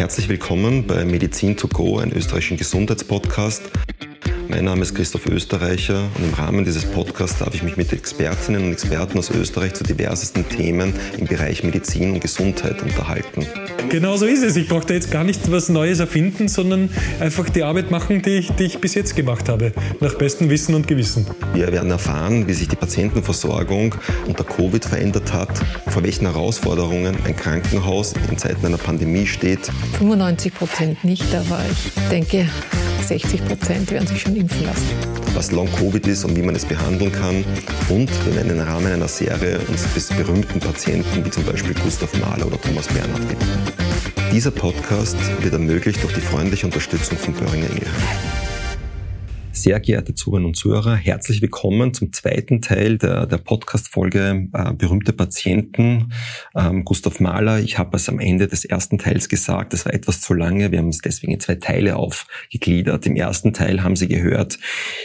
Herzlich willkommen bei Medizin to go, einem österreichischen Gesundheitspodcast. Mein Name ist Christoph Österreicher und im Rahmen dieses Podcasts darf ich mich mit Expertinnen und Experten aus Österreich zu diversesten Themen im Bereich Medizin und Gesundheit unterhalten. Genau so ist es. Ich brauche da jetzt gar nicht was Neues erfinden, sondern einfach die Arbeit machen, die ich, die ich bis jetzt gemacht habe, nach bestem Wissen und Gewissen. Wir werden erfahren, wie sich die Patientenversorgung unter Covid verändert hat, vor welchen Herausforderungen ein Krankenhaus in Zeiten einer Pandemie steht. 95 Prozent nicht, aber ich denke, 60 Prozent werden sich schon impfen lassen. Was Long-Covid ist und wie man es behandeln kann. Und wir werden im Rahmen einer Serie uns bis berühmten Patienten wie zum Beispiel Gustav Mahler oder Thomas Bernhard widmen. Dieser Podcast wird ermöglicht durch die freundliche Unterstützung von Böhringer Ingelheim. Sehr geehrte Zuhörerinnen und Zuhörer, herzlich willkommen zum zweiten Teil der, der Podcast-Folge äh, Berühmte Patienten. Ähm, Gustav Mahler, ich habe es am Ende des ersten Teils gesagt, es war etwas zu lange. Wir haben es deswegen in zwei Teile aufgegliedert. Im ersten Teil haben Sie gehört,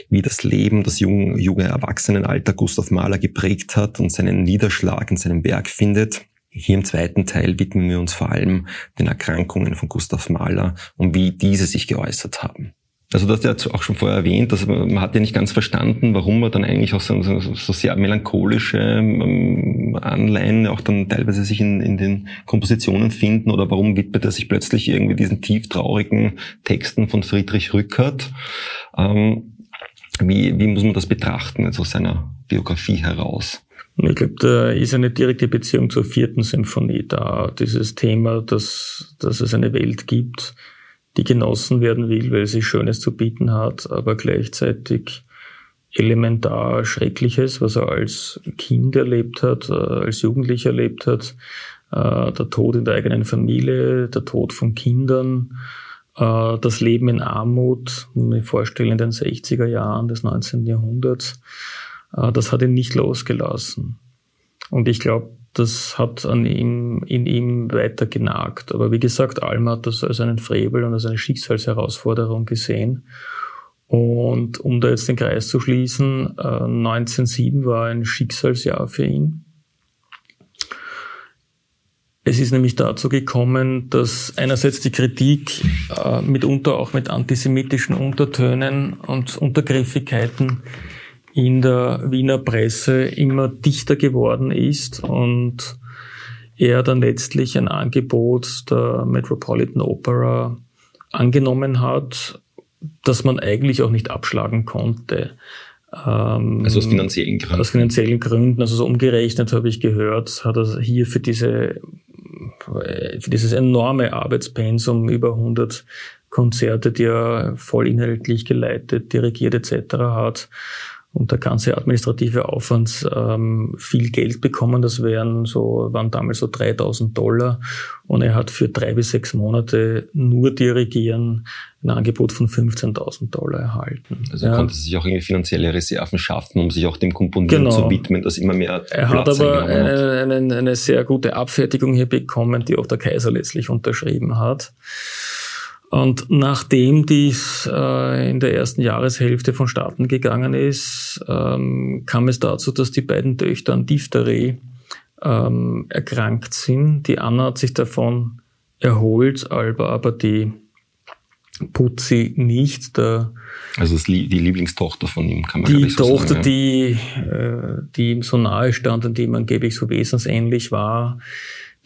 wie das Leben, das junge, junge Erwachsenenalter Gustav Mahler geprägt hat und seinen Niederschlag in seinem Werk findet. Hier im zweiten Teil widmen wir uns vor allem den Erkrankungen von Gustav Mahler und wie diese sich geäußert haben. Also das hast ja auch schon vorher erwähnt, dass man hat ja nicht ganz verstanden, warum man dann eigentlich auch so, so, so sehr melancholische ähm, Anleihen auch dann teilweise sich in, in den Kompositionen finden oder warum widmet er sich plötzlich irgendwie diesen tief traurigen Texten von Friedrich Rückert. Ähm, wie, wie muss man das betrachten, jetzt aus seiner Biografie heraus? Ich glaube, da ist eine direkte Beziehung zur vierten Symphonie da. Dieses Thema, dass, dass es eine Welt gibt, die genossen werden will, weil sie Schönes zu bieten hat, aber gleichzeitig elementar Schreckliches, was er als Kind erlebt hat, äh, als Jugendlicher erlebt hat, äh, der Tod in der eigenen Familie, der Tod von Kindern, äh, das Leben in Armut, mir vorstellen in den 60er Jahren des 19. Jahrhunderts, das hat ihn nicht losgelassen. Und ich glaube, das hat an ihm, in ihm weiter genagt. Aber wie gesagt, Alma hat das als einen Frevel und als eine Schicksalsherausforderung gesehen. Und um da jetzt den Kreis zu schließen, 1907 äh, war ein Schicksalsjahr für ihn. Es ist nämlich dazu gekommen, dass einerseits die Kritik äh, mitunter auch mit antisemitischen Untertönen und Untergriffigkeiten in der Wiener Presse immer dichter geworden ist und er dann letztlich ein Angebot der Metropolitan Opera angenommen hat, das man eigentlich auch nicht abschlagen konnte. Ähm, also aus finanziellen Gründen. Aus finanziellen Gründen. Also so umgerechnet habe ich gehört, hat er hier für diese, für dieses enorme Arbeitspensum über 100 Konzerte, die er vollinhaltlich geleitet, dirigiert etc. hat, und der ganze administrative Aufwand ähm, viel Geld bekommen. Das wären so, waren damals so 3000 Dollar. Und er hat für drei bis sechs Monate nur dirigieren ein Angebot von 15.000 Dollar erhalten. Also er ja. konnte sich auch irgendwie finanzielle Reserven schaffen, um sich auch dem Komponieren genau. zu widmen, das immer mehr Er Platz hat aber eine, eine, eine sehr gute Abfertigung hier bekommen, die auch der Kaiser letztlich unterschrieben hat. Und nachdem dies äh, in der ersten Jahreshälfte vonstatten gegangen ist, ähm, kam es dazu, dass die beiden Töchter an Diphtherie ähm, erkrankt sind. Die Anna hat sich davon erholt, Alba aber die Putzi nicht. Der, also die Lieblingstochter von ihm, kann man Die so Tochter, sagen, ja. die, äh, die ihm so nahe stand und die ihm angeblich so wesensähnlich war,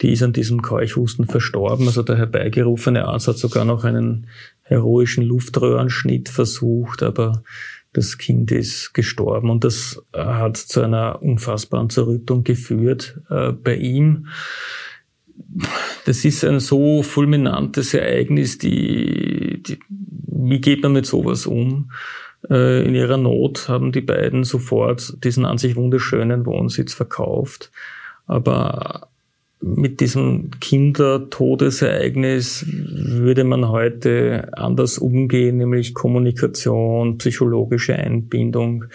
die ist an diesem Keuchhusten verstorben. Also der herbeigerufene Arzt hat sogar noch einen heroischen Luftröhrenschnitt versucht, aber das Kind ist gestorben und das hat zu einer unfassbaren Zerrüttung geführt äh, bei ihm. Das ist ein so fulminantes Ereignis, die, die, wie geht man mit sowas um? Äh, in ihrer Not haben die beiden sofort diesen an sich wunderschönen Wohnsitz verkauft. Aber mit diesem Kindertodesereignis würde man heute anders umgehen, nämlich Kommunikation, psychologische Einbindung,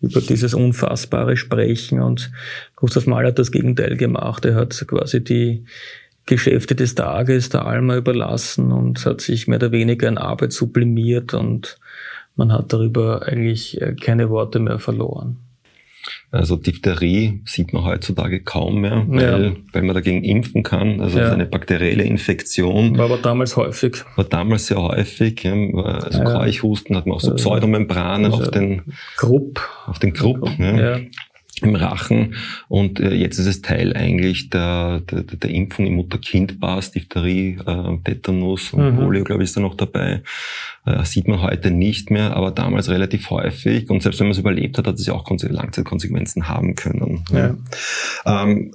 über dieses unfassbare Sprechen. Und Gustav Mahler hat das Gegenteil gemacht. Er hat quasi die Geschäfte des Tages der Alma überlassen und hat sich mehr oder weniger in Arbeit sublimiert und man hat darüber eigentlich keine Worte mehr verloren. Also Diphtherie sieht man heutzutage kaum mehr, weil, ja. weil man dagegen impfen kann. Also ja. eine bakterielle Infektion. War aber damals häufig. War damals sehr häufig. Also ja. Keuchhusten hat man auch so Pseudomembranen also auf den Grupp. Auf den Grupp. Ja im Rachen und äh, jetzt ist es Teil eigentlich der, der, der Impfung im Mutter-Kind-Pass, Diphtherie, äh, Tetanus und mhm. Polio, glaube ich, ist da noch dabei. Äh, sieht man heute nicht mehr, aber damals relativ häufig und selbst wenn man es überlebt hat, hat es ja auch Langzeitkonsequenzen haben können. Ja. Ähm,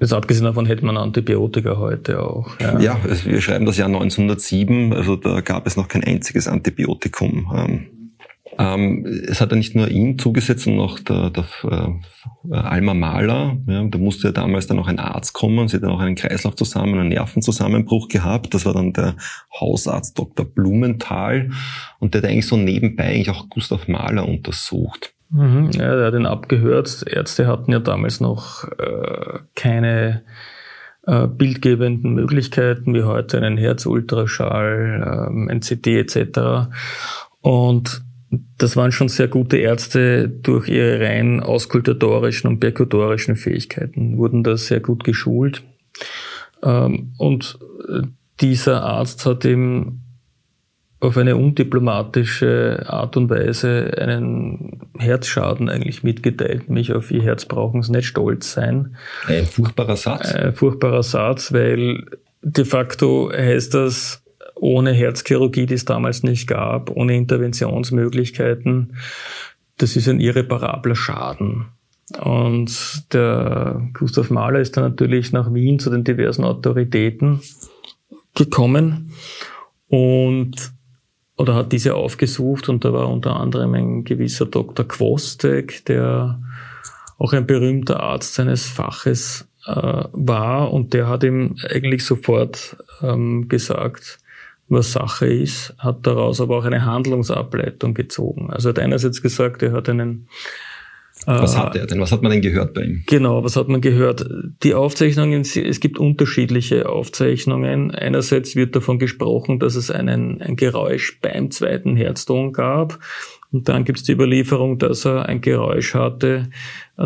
Jetzt abgesehen davon hätte man Antibiotika heute auch. Ja, ja wir schreiben das Jahr 1907, also da gab es noch kein einziges Antibiotikum. Ähm, ähm, es hat ja nicht nur ihn zugesetzt, sondern auch der, der äh, Alma Mahler. Ja, da musste ja damals dann noch ein Arzt kommen. Sie hat dann auch einen Kreislauf zusammen, einen Nervenzusammenbruch gehabt. Das war dann der Hausarzt Dr. Blumenthal. Und der hat eigentlich so nebenbei eigentlich auch Gustav Mahler untersucht. Mhm, ja, der hat ihn abgehört. Ärzte hatten ja damals noch äh, keine äh, bildgebenden Möglichkeiten wie heute einen Herzultraschall, ähm, ein CT etc. Und das waren schon sehr gute Ärzte durch ihre rein auskultatorischen und perkutorischen Fähigkeiten, wurden da sehr gut geschult. Ähm, und äh, dieser Arzt hat ihm auf eine undiplomatische Art und Weise einen Herzschaden eigentlich mitgeteilt, mich auf ihr Herz brauchen sie nicht stolz sein. Ein furchtbarer Satz. Ein furchtbarer Satz, weil de facto heißt das, ohne Herzchirurgie, die es damals nicht gab, ohne Interventionsmöglichkeiten. Das ist ein irreparabler Schaden. Und der Gustav Mahler ist dann natürlich nach Wien zu den diversen Autoritäten gekommen und oder hat diese aufgesucht und da war unter anderem ein gewisser Dr. Quostek, der auch ein berühmter Arzt seines Faches äh, war und der hat ihm eigentlich sofort ähm, gesagt, was Sache ist, hat daraus aber auch eine Handlungsableitung gezogen. Also hat einerseits gesagt, er hat einen was hat er denn? Was hat man denn gehört bei ihm? Genau, was hat man gehört? Die Aufzeichnungen, es gibt unterschiedliche Aufzeichnungen. Einerseits wird davon gesprochen, dass es einen, ein Geräusch beim zweiten Herzton gab. Und dann gibt es die Überlieferung, dass er ein Geräusch hatte,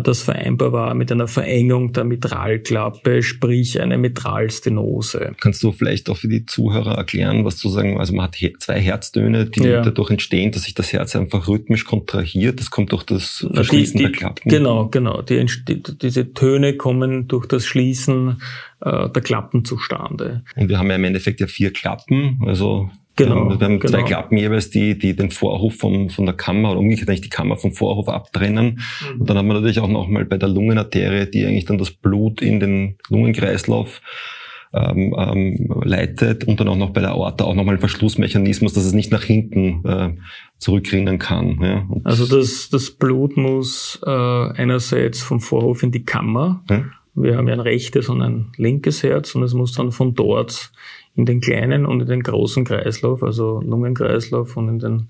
das vereinbar war mit einer Verengung der Mitralklappe, sprich eine Mitralstenose. Kannst du vielleicht auch für die Zuhörer erklären, was zu sagen, also man hat zwei Herztöne, die ja. dadurch entstehen, dass sich das Herz einfach rhythmisch kontrahiert. Das kommt durch das Verschließen die, die, der Klappen. Genau, genau. Die, diese Töne kommen durch das Schließen äh, der Klappen zustande. Und wir haben ja im Endeffekt ja vier Klappen, also Genau. Wir haben genau. zwei Klappen jeweils, die, die den Vorhof vom, von der Kammer oder umgekehrt eigentlich die Kammer vom Vorhof abtrennen. Mhm. Und dann haben wir natürlich auch nochmal bei der Lungenarterie, die eigentlich dann das Blut in den Lungenkreislauf ähm, ähm, leitet und dann auch noch bei der Aorta auch nochmal ein Verschlussmechanismus, dass es nicht nach hinten äh, zurückrinnen kann. Ja. also das, das Blut muss äh, einerseits vom Vorhof in die Kammer. Ja. Wir haben ja ein rechtes und ein linkes Herz und es muss dann von dort in den kleinen und in den großen Kreislauf, also Lungenkreislauf und in den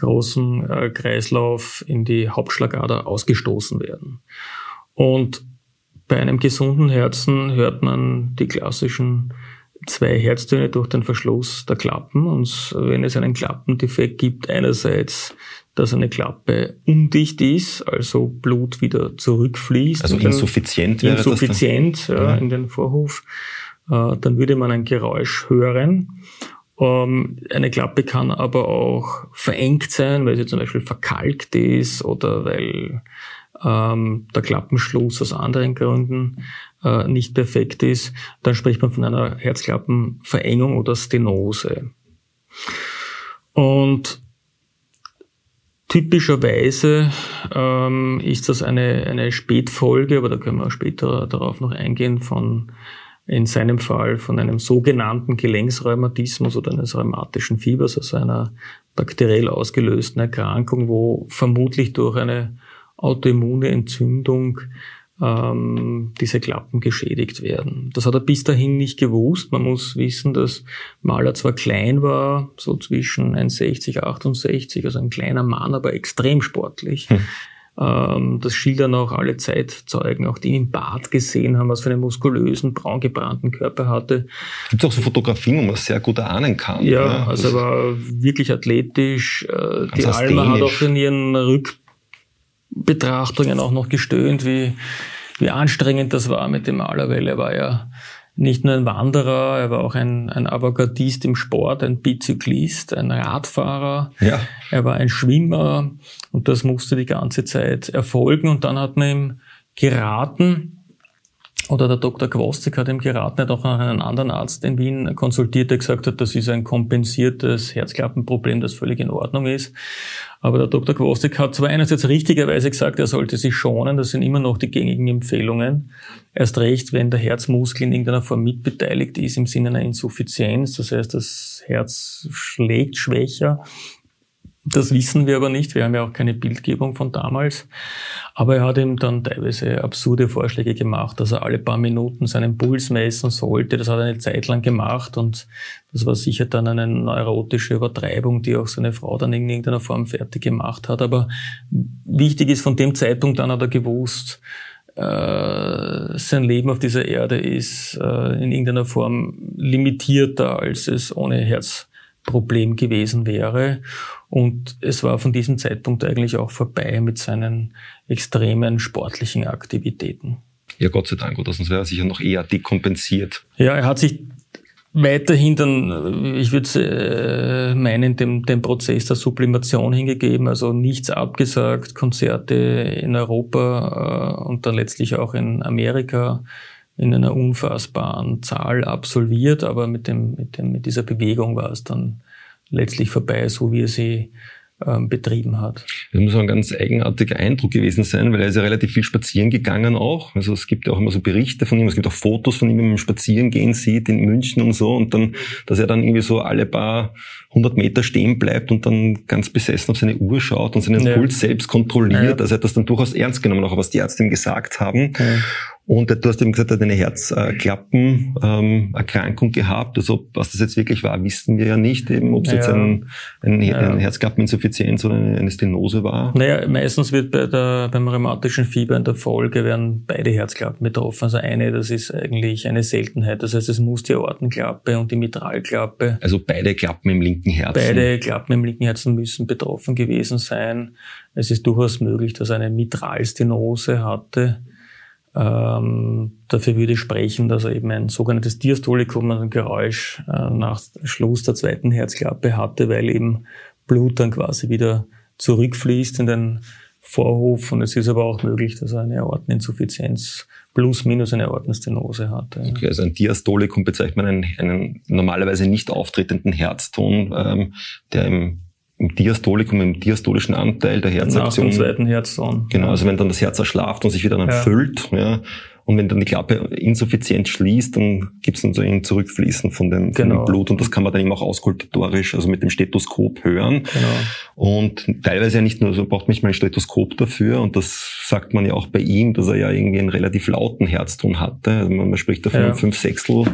großen äh, Kreislauf in die Hauptschlagader ausgestoßen werden. Und bei einem gesunden Herzen hört man die klassischen zwei Herztöne durch den Verschluss der Klappen. Und wenn es einen Klappendefekt gibt, einerseits, dass eine Klappe undicht ist, also Blut wieder zurückfließt. Also insuffizient wäre Insuffizient das dann? Ja, in den Vorhof. Äh, dann würde man ein Geräusch hören. Ähm, eine Klappe kann aber auch verengt sein, weil sie zum Beispiel verkalkt ist oder weil ähm, der Klappenschluss aus anderen Gründen äh, nicht perfekt ist. Dann spricht man von einer Herzklappenverengung oder Stenose. Und typischerweise ähm, ist das eine, eine Spätfolge, aber da können wir später darauf noch eingehen, von in seinem Fall von einem sogenannten Gelenksrheumatismus oder eines rheumatischen Fiebers, also einer bakteriell ausgelösten Erkrankung, wo vermutlich durch eine autoimmune Entzündung ähm, diese Klappen geschädigt werden. Das hat er bis dahin nicht gewusst. Man muss wissen, dass Mahler zwar klein war, so zwischen 1,60, 68, also ein kleiner Mann, aber extrem sportlich. Hm ähm, das schildern auch alle Zeitzeugen, auch die ihn im Bad gesehen haben, was für einen muskulösen, braun gebrannten Körper hatte. Gibt es auch so Fotografien, wo man das sehr gut erahnen kann? Ja, ne? also er war wirklich athletisch. Äh, die Alma hat auch in ihren Rück Betrachtungen auch noch gestöhnt, wie, wie anstrengend das war mit dem Maler, weil er war ja nicht nur ein Wanderer, er war auch ein, ein Avantgardist im Sport, ein Bizyklist, ein Radfahrer, ja. er war ein Schwimmer und das musste die ganze Zeit erfolgen und dann hat man ihm geraten, oder der Dr. Kwostik hat ihm geraten, er hat auch noch einen anderen Arzt in Wien konsultiert, der gesagt hat, das ist ein kompensiertes Herzklappenproblem, das völlig in Ordnung ist. Aber der Dr. Kwostik hat zwar einerseits richtigerweise gesagt, er sollte sich schonen, das sind immer noch die gängigen Empfehlungen. Erst recht, wenn der Herzmuskel in irgendeiner Form mitbeteiligt ist im Sinne einer Insuffizienz, das heißt, das Herz schlägt schwächer das wissen wir aber nicht. Wir haben ja auch keine Bildgebung von damals. Aber er hat ihm dann teilweise absurde Vorschläge gemacht, dass er alle paar Minuten seinen Puls messen sollte. Das hat er eine Zeit lang gemacht und das war sicher dann eine neurotische Übertreibung, die auch seine Frau dann in irgendeiner Form fertig gemacht hat. Aber wichtig ist, von dem Zeitpunkt an hat er gewusst, äh, sein Leben auf dieser Erde ist äh, in irgendeiner Form limitierter, als es ohne Herzproblem gewesen wäre. Und es war von diesem Zeitpunkt eigentlich auch vorbei mit seinen extremen sportlichen Aktivitäten. Ja, Gott sei Dank, oder sonst wäre er sicher noch eher dekompensiert. Ja, er hat sich weiterhin dann, ich würde äh, meinen, dem, dem Prozess der Sublimation hingegeben, also nichts abgesagt, Konzerte in Europa äh, und dann letztlich auch in Amerika in einer unfassbaren Zahl absolviert, aber mit dem, mit dem, mit dieser Bewegung war es dann letztlich vorbei, so wie er sie ähm, betrieben hat. Das muss ein ganz eigenartiger Eindruck gewesen sein, weil er ist ja relativ viel spazieren gegangen auch. Also es gibt ja auch immer so Berichte von ihm, es gibt auch Fotos von ihm, wenn man spazieren gehen sieht in München und so und dann, dass er dann irgendwie so alle paar hundert Meter stehen bleibt und dann ganz besessen auf seine Uhr schaut und seinen ja. Puls selbst kontrolliert. Ja. Also er hat das dann durchaus ernst genommen, auch was die Ärzte ihm gesagt haben. Ja. Und du hast eben gesagt, er hat eine Herzklappenerkrankung ähm, gehabt. Also was das jetzt wirklich war, wissen wir ja nicht. Eben, ob es ja. jetzt ein, ein, ja. eine Herzklappeninsuffizienz oder eine Stenose war. Naja, meistens wird bei der, beim rheumatischen Fieber in der Folge werden beide Herzklappen betroffen. Also eine, das ist eigentlich eine Seltenheit. Das heißt, es muss die Aortenklappe und die Mitralklappe. Also beide Klappen im linken Herzen. Beide Klappen im linken Herzen müssen betroffen gewesen sein. Es ist durchaus möglich, dass er eine Mitralstenose hatte ähm, dafür würde ich sprechen, dass er eben ein sogenanntes Diastolikum, also ein Geräusch äh, nach Schluss der zweiten Herzklappe hatte, weil eben Blut dann quasi wieder zurückfließt in den Vorhof. Und es ist aber auch möglich, dass er eine Aorteninsuffizienz plus minus eine Aortenstenose hatte. Okay, also ein Diastolikum bezeichnet man einen, einen normalerweise nicht auftretenden Herzton, ähm, der im im Diastolikum, im diastolischen Anteil der Herzaktion. Nach dem zweiten Herzton. Genau, also wenn dann das Herz erschlaft und sich wieder dann ja. füllt, ja, und wenn dann die Klappe insuffizient schließt, dann gibt es dann so ein Zurückfließen von dem, von genau. dem Blut und das kann man dann eben auch auskultatorisch, also mit dem Stethoskop hören. Genau. Und teilweise ja nicht nur, so braucht man nicht mal ein Stethoskop dafür und das sagt man ja auch bei ihm, dass er ja irgendwie einen relativ lauten Herzton hatte. Also man spricht davon ja. fünf Sechstel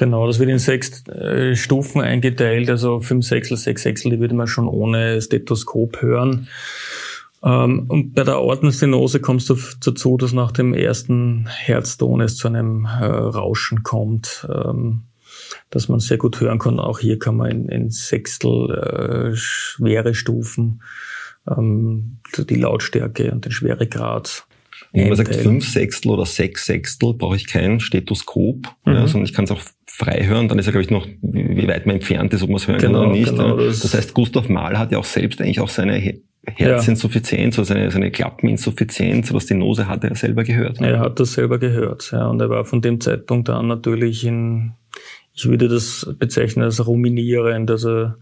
Genau, das wird in sechs äh, Stufen eingeteilt, also fünf Sechsel, sechs Sechsel, die würde man schon ohne Stethoskop hören. Ähm, und bei der Aortenstenose kommst du dazu, dass nach dem ersten Herzton es zu einem äh, Rauschen kommt, ähm, dass man sehr gut hören kann. Auch hier kann man in, in Sechstel äh, schwere Stufen ähm, die Lautstärke und den Schweregrad wenn man sagt fünf Sechstel oder sechs Sechstel, brauche ich kein Stethoskop, mhm. ja, sondern ich kann es auch frei hören. Dann ist ja, glaube ich, noch, wie weit man entfernt ist, ob man es hören genau, kann oder nicht. Genau, das, das, heißt, Gustav Mahl hat ja auch selbst eigentlich auch seine Herzinsuffizienz ja. oder seine, seine Klappeninsuffizienz oder Stenose hat er selber gehört. Er hat das selber gehört, ja. Und er war von dem Zeitpunkt an natürlich in, ich würde das bezeichnen als ruminierend, also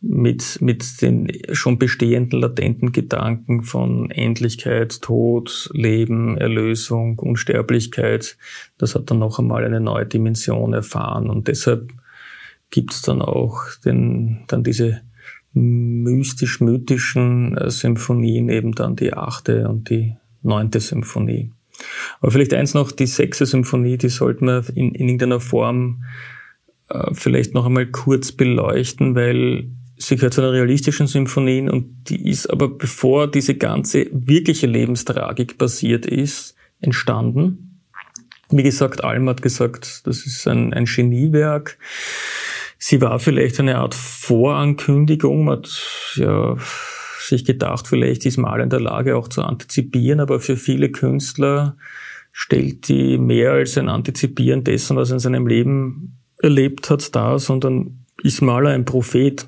mit, mit den schon bestehenden latenten Gedanken von Endlichkeit, Tod, Leben, Erlösung, Unsterblichkeit, das hat dann noch einmal eine neue Dimension erfahren. Und deshalb gibt es dann auch den, dann diese mystisch-mythischen äh, Symphonien, eben dann die achte und die neunte Symphonie. Aber vielleicht eins noch, die sechste Symphonie, die sollten wir in, in irgendeiner Form äh, vielleicht noch einmal kurz beleuchten, weil sie gehört zu einer realistischen Symphonie und die ist aber bevor diese ganze wirkliche Lebenstragik passiert ist, entstanden. Wie gesagt, Alm hat gesagt, das ist ein, ein Geniewerk. Sie war vielleicht eine Art Vorankündigung, hat ja sich gedacht, vielleicht ist Maler in der Lage auch zu antizipieren, aber für viele Künstler stellt die mehr als ein Antizipieren dessen, was er in seinem Leben erlebt hat, dar, sondern ist Maler ein Prophet,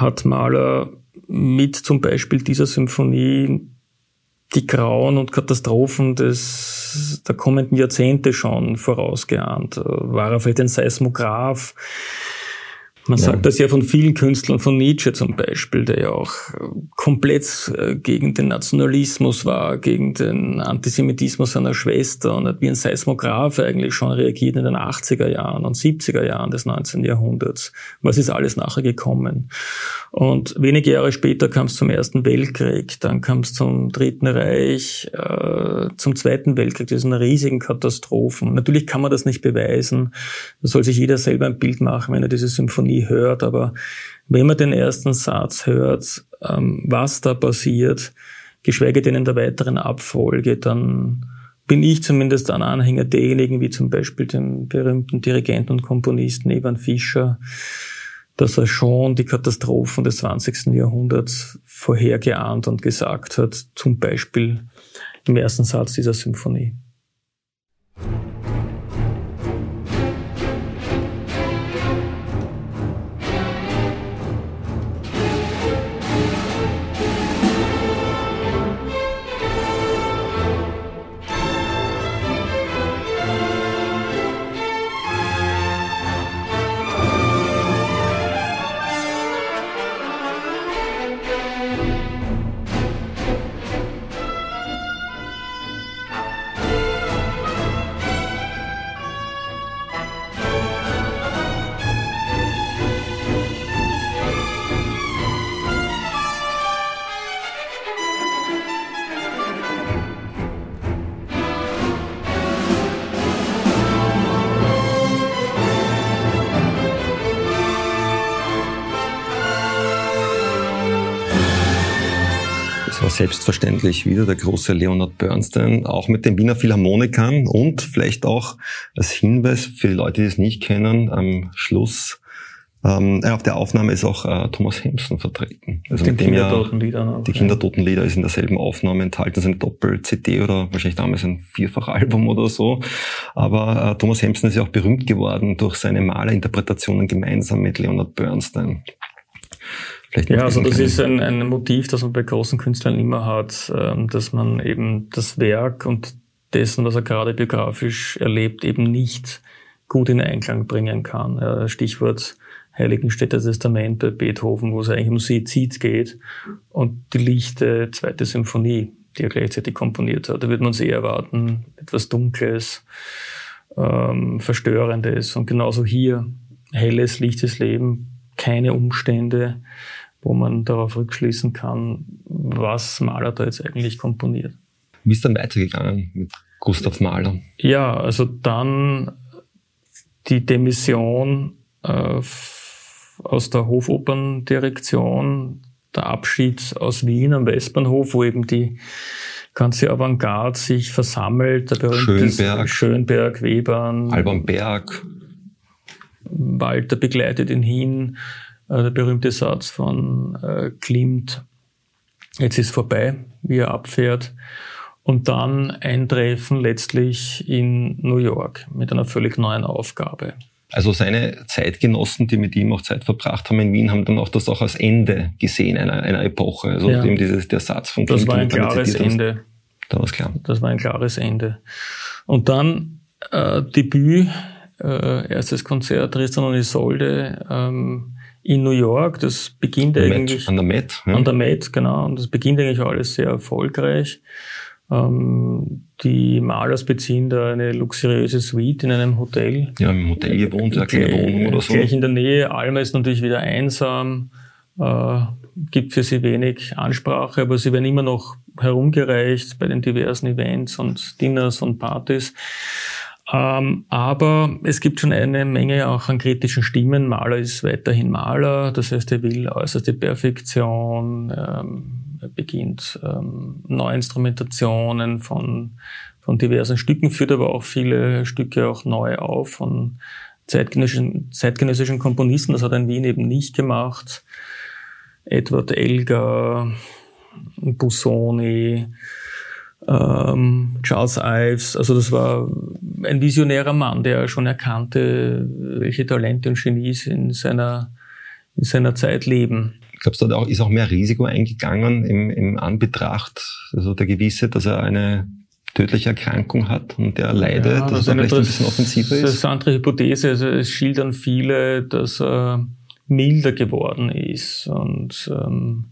hat Maler mit zum Beispiel dieser Symphonie die Grauen und Katastrophen des, der kommenden Jahrzehnte schon vorausgeahnt. War er vielleicht ein Seismograph? Man ja. sagt das ja von vielen Künstlern, von Nietzsche zum Beispiel, der ja auch komplett äh, gegen den Nationalismus war, gegen den Antisemitismus seiner Schwester und hat wie ein Seismograph eigentlich schon reagiert in den 80er Jahren und 70er Jahren des 19. Jahrhunderts. Was ist alles nachher gekommen? Und wenige Jahre später kam es zum Ersten Weltkrieg, dann kam es zum Dritten Reich, äh, zum Zweiten Weltkrieg, diesen riesigen Katastrophen. Natürlich kann man das nicht beweisen. Da soll sich jeder selber ein Bild machen, wenn er diese Symphonie hört, aber wenn man den ersten Satz hört, ähm, was da passiert, geschweige denn in der weiteren Abfolge, dann bin ich zumindest ein Anhänger derjenigen, wie zum Beispiel dem berühmten Dirigenten und Komponisten Evan Fischer, dass er schon die Katastrophen des 20. Jahrhunderts vorhergeahnt und gesagt hat, zum Beispiel im ersten Satz dieser Symphonie. Selbstverständlich wieder der große Leonard Bernstein, auch mit den Wiener Philharmonikern und vielleicht auch als Hinweis für die Leute, die es nicht kennen, am Schluss ähm, auf der Aufnahme ist auch äh, Thomas Hemsen vertreten. Also mit dem ja die Kindertotenlieder ist in derselben Aufnahme enthalten, ist ein Doppel-CD oder wahrscheinlich damals ein Vierfachalbum oder so. Aber äh, Thomas Hemsen ist ja auch berühmt geworden durch seine Malerinterpretationen gemeinsam mit Leonard Bernstein. Vielleicht ja, also das ist ein, ein Motiv, das man bei großen Künstlern immer hat, ähm, dass man eben das Werk und dessen, was er gerade biografisch erlebt, eben nicht gut in Einklang bringen kann. Stichwort Heiligenstädter Testament bei Beethoven, wo es eigentlich um Suizid geht und die lichte zweite Symphonie, die er gleichzeitig komponiert hat. Da würde man sehr erwarten, etwas Dunkles, ähm, Verstörendes und genauso hier helles, lichtes Leben, keine Umstände, wo man darauf rückschließen kann, was Mahler da jetzt eigentlich komponiert. Wie ist dann weitergegangen mit Gustav Mahler? Ja, also dann die Demission äh, aus der Hofoperndirektion, der Abschied aus Wien am Westbahnhof, wo eben die ganze Avantgarde sich versammelt, der berühmte Schönberg, Schönberg Webern, Alban Berg, Walter begleitet ihn hin, äh, der berühmte Satz von äh, Klimt, jetzt ist vorbei, wie er abfährt. Und dann eintreffen letztlich in New York mit einer völlig neuen Aufgabe. Also seine Zeitgenossen, die mit ihm auch Zeit verbracht haben in Wien, haben dann auch das auch als Ende gesehen einer, einer Epoche. Also ja. eben dieses, der Satz von Klimt. Das war ein klares Ende. Da war klar. Das war ein klares Ende. Und dann äh, Debüt, äh, erstes Konzert Tristan und Isolde, ähm, in New York. Das beginnt Met, eigentlich an der Met. Ja. An der Met, genau. Und das beginnt eigentlich alles sehr erfolgreich. Ähm, die Malers beziehen da eine luxuriöse Suite in einem Hotel. Ja, im Hotel gewohnt, ja, keine Wohnung oder so. Gleich in der Nähe. Alma ist natürlich wieder einsam, äh, gibt für sie wenig Ansprache, aber sie werden immer noch herumgereicht bei den diversen Events und Dinners und Partys. Ähm, aber es gibt schon eine Menge auch an kritischen Stimmen. Maler ist weiterhin Maler, das heißt, er will äußerste Perfektion, ähm, er beginnt ähm, Neuinstrumentationen von, von diversen Stücken, führt aber auch viele Stücke auch neu auf von zeitgenössischen, zeitgenössischen Komponisten. Das hat er in Wien eben nicht gemacht. Edward Elgar, Busoni, ähm, Charles Ives. Also das war ein visionärer Mann, der schon erkannte, welche Talente und Genies in seiner, in seiner Zeit leben. Glaubst du, da ist auch mehr Risiko eingegangen im, im Anbetracht, also der Gewisse, dass er eine tödliche Erkrankung hat und der leidet, ja, dass er vielleicht ein bisschen offensiver ist? Das ist eine andere Hypothese. Also es schildern viele, dass er milder geworden ist und ähm,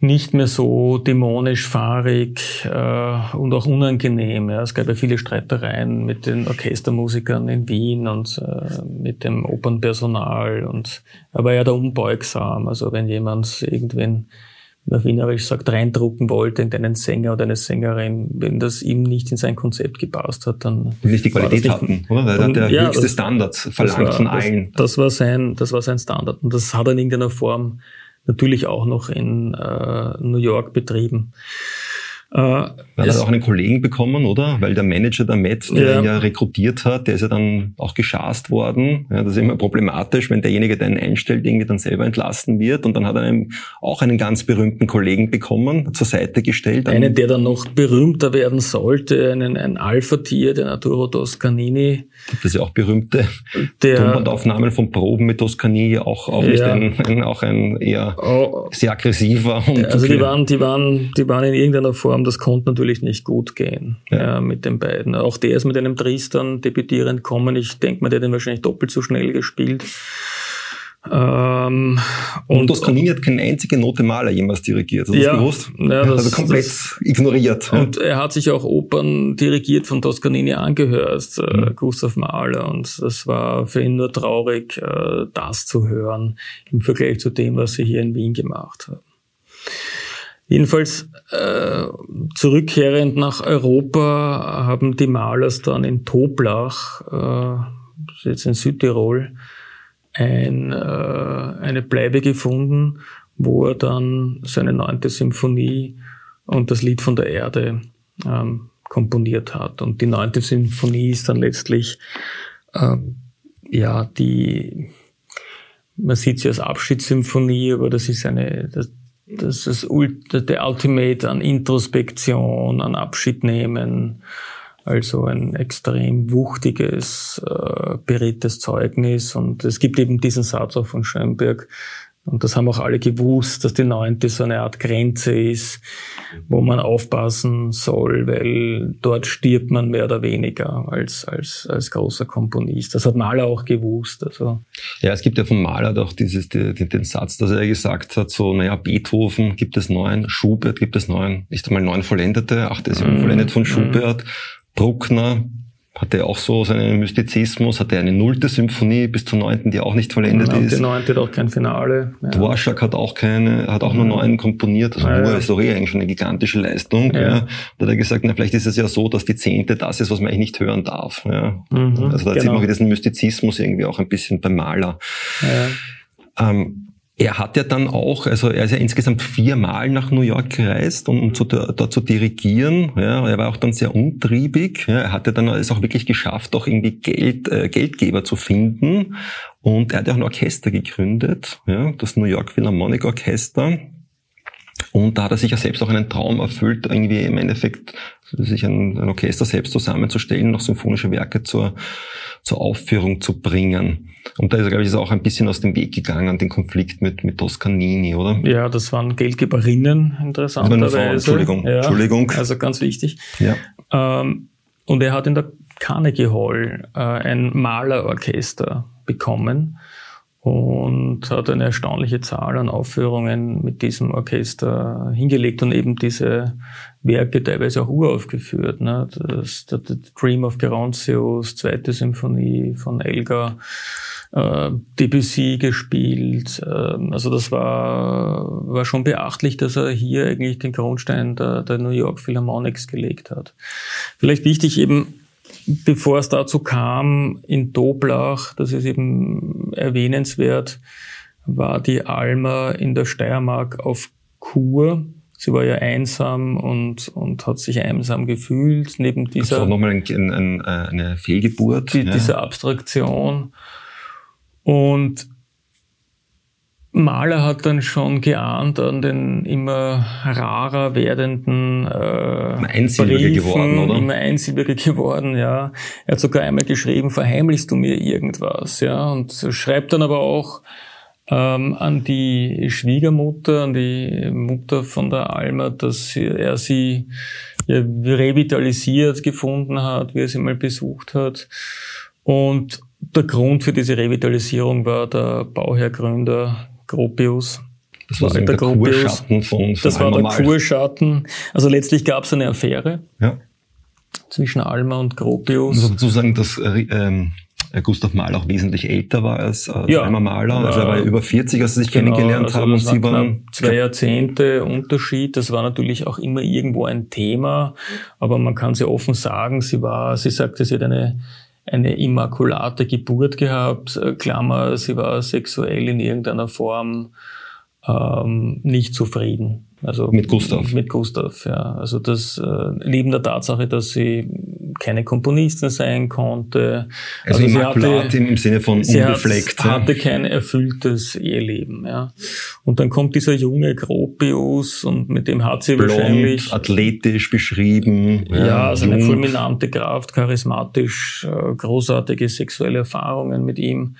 nicht mehr so dämonisch fahrig äh, und auch unangenehm. Ja. Es gab ja viele Streitereien mit den Orchestermusikern in Wien und äh, mit dem Opernpersonal und er war ja da unbeugsam. Also wenn jemand irgendwen auf Wienerisch sagt, reindrucken wollte in einen Sänger oder eine Sängerin, wenn das ihm nicht in sein Konzept gepasst hat, dann... Und nicht die Qualität nicht, hatten, oder? Weil hat der ja, höchste das, Standards verlangt war, von allen. Das, das, war sein, das war sein Standard. Und das hat er in irgendeiner Form natürlich auch noch in äh, New York betrieben. Äh, er hat auch einen Kollegen bekommen, oder? Weil der Manager der Met, der ja. ihn ja rekrutiert hat, der ist ja dann auch geschast worden. Ja, das ist immer problematisch, wenn derjenige, der ihn einstellt, irgendwie dann selber entlassen wird. Und dann hat er einen, auch einen ganz berühmten Kollegen bekommen, zur Seite gestellt. Einen, der dann noch berühmter werden sollte, einen, ein Alpha-Tier, den Arturo Toscanini. Gibt es ja auch berühmte Tonbandaufnahmen von Proben mit Toscanini, auch, auch, ja. ein, ein, auch ein eher oh, sehr aggressiver. Und also die waren, die waren, die waren in irgendeiner Form haben, das konnte natürlich nicht gut gehen ja. äh, mit den beiden. Auch der ist mit einem Tristan debütierend kommen. Ich denke mal, der hat den wahrscheinlich doppelt so schnell gespielt. Ähm, und, und Toscanini hat keine einzige Note Maler jemals dirigiert. Hast du ja, das gewusst? Ja, das, also komplett das, ignoriert. Und er hat sich auch Opern dirigiert von Toscanini angehört, äh, mhm. Gustav Mahler. Und das war für ihn nur traurig, äh, das zu hören im Vergleich zu dem, was sie hier in Wien gemacht haben. Jedenfalls äh, zurückkehrend nach Europa haben die Malers dann in Toblach, äh, jetzt in Südtirol, ein, äh, eine Bleibe gefunden, wo er dann seine neunte Symphonie und das Lied von der Erde ähm, komponiert hat. Und die neunte Symphonie ist dann letztlich ähm, ja die man sieht sie als Abschiedssymphonie, aber das ist eine, das, das ist der Ultimate an Introspektion, an Abschied nehmen. Also ein extrem wuchtiges, äh, beredtes Zeugnis. Und es gibt eben diesen Satz auch von Schönberg, und das haben auch alle gewusst, dass die neunte so eine Art Grenze ist, wo man aufpassen soll, weil dort stirbt man mehr oder weniger als, als, als großer Komponist. Das hat Mahler auch gewusst. Also. Ja, es gibt ja von Mahler doch dieses, den, den Satz, dass er gesagt hat, so, naja, Beethoven gibt es neun, Schubert gibt es neun, nicht einmal neun vollendete, acht ist mm, vollendet von Schubert, Bruckner hatte auch so seinen Mystizismus, hatte eine nullte Symphonie bis zur neunten, die auch nicht vollendet ja, ist. Die neunte hat auch kein Finale. Ja. Dvorak hat auch keine, hat auch nur mhm. neun komponiert, also ja, nur ist doch eh eigentlich schon eine gigantische Leistung. Ja. Ja. Da hat er gesagt, na, vielleicht ist es ja so, dass die zehnte das ist, was man eigentlich nicht hören darf. Ja. Mhm, also da genau. sieht man diesen Mystizismus irgendwie auch ein bisschen beim Maler. Ja. Ähm, er hat ja dann auch, also er ist ja insgesamt viermal nach New York gereist, um, um zu, dort zu dirigieren. Ja, er war auch dann sehr untriebig. Ja, er hatte dann es auch wirklich geschafft, auch irgendwie Geld, äh, Geldgeber zu finden. Und er hat ja auch ein Orchester gegründet, ja, das New York Philharmonic Orchester. Und da hat er sich ja selbst auch einen Traum erfüllt, irgendwie im Endeffekt sich ein, ein Orchester selbst zusammenzustellen, noch symphonische Werke zur, zur Aufführung zu bringen. Und da ist er, glaube ich, auch ein bisschen aus dem Weg gegangen, den Konflikt mit, mit Toscanini, oder? Ja, das waren Geldgeberinnen, interessanterweise. Entschuldigung, ja, Entschuldigung. Also ganz wichtig. Ja. Ähm, und er hat in der Carnegie Hall äh, ein Malerorchester bekommen und hat eine erstaunliche Zahl an Aufführungen mit diesem Orchester hingelegt und eben diese Werke teilweise auch uraufgeführt. Ne? Das, das, Dream of Gerontius, zweite Symphonie von Elgar, äh, Debussy gespielt. Äh, also das war, war schon beachtlich, dass er hier eigentlich den Grundstein der, der New York Philharmonics gelegt hat. Vielleicht wichtig eben, bevor es dazu kam, in Doblach, das ist eben erwähnenswert, war die Alma in der Steiermark auf Kur. Sie war ja einsam und, und hat sich einsam gefühlt neben dieser. Das war nochmal ein, ein, eine Fehlgeburt. Die, ja. Diese Abstraktion. Und Mahler hat dann schon geahnt an den immer rarer werdenden äh, einsilbiger Briefen, geworden, oder? Immer einsilbiger geworden, ja. Er hat sogar einmal geschrieben, verheimlichst du mir irgendwas, ja. Und schreibt dann aber auch ähm, an die Schwiegermutter, an die Mutter von der Alma, dass er sie ja, revitalisiert gefunden hat, wie er sie mal besucht hat. Und der Grund für diese Revitalisierung war der Bauherrgründer Gropius. Das war der, der Kurschatten von, von Das war der Kurschatten. Also letztlich gab es eine Affäre ja. zwischen Alma und Gropius. Ich muss dazu sagen, dass äh, ähm, Gustav Mahler auch wesentlich älter war als, als ja, Alma Mahler. Also er war über 40, als sie sich genau, kennengelernt also haben. Und sie waren zwei Jahrzehnte Unterschied. Das war natürlich auch immer irgendwo ein Thema. Aber man kann sie offen sagen, sie war, sie sagte, sie hat eine eine immakulate Geburt gehabt, äh, Klammer, sie war sexuell in irgendeiner Form ähm, nicht zufrieden. Also mit Gustav. Mit Gustav, ja. Also das äh, neben der Tatsache, dass sie keine Komponistin sein konnte. Also, also sie hatte, im Sinne von sie unbefleckt. Hat, hatte kein erfülltes Eheleben, ja. Und dann kommt dieser junge Gropius und mit dem hat sie Blond, wahrscheinlich athletisch beschrieben. Ja, ja also eine fulminante Kraft, charismatisch, äh, großartige sexuelle Erfahrungen mit ihm.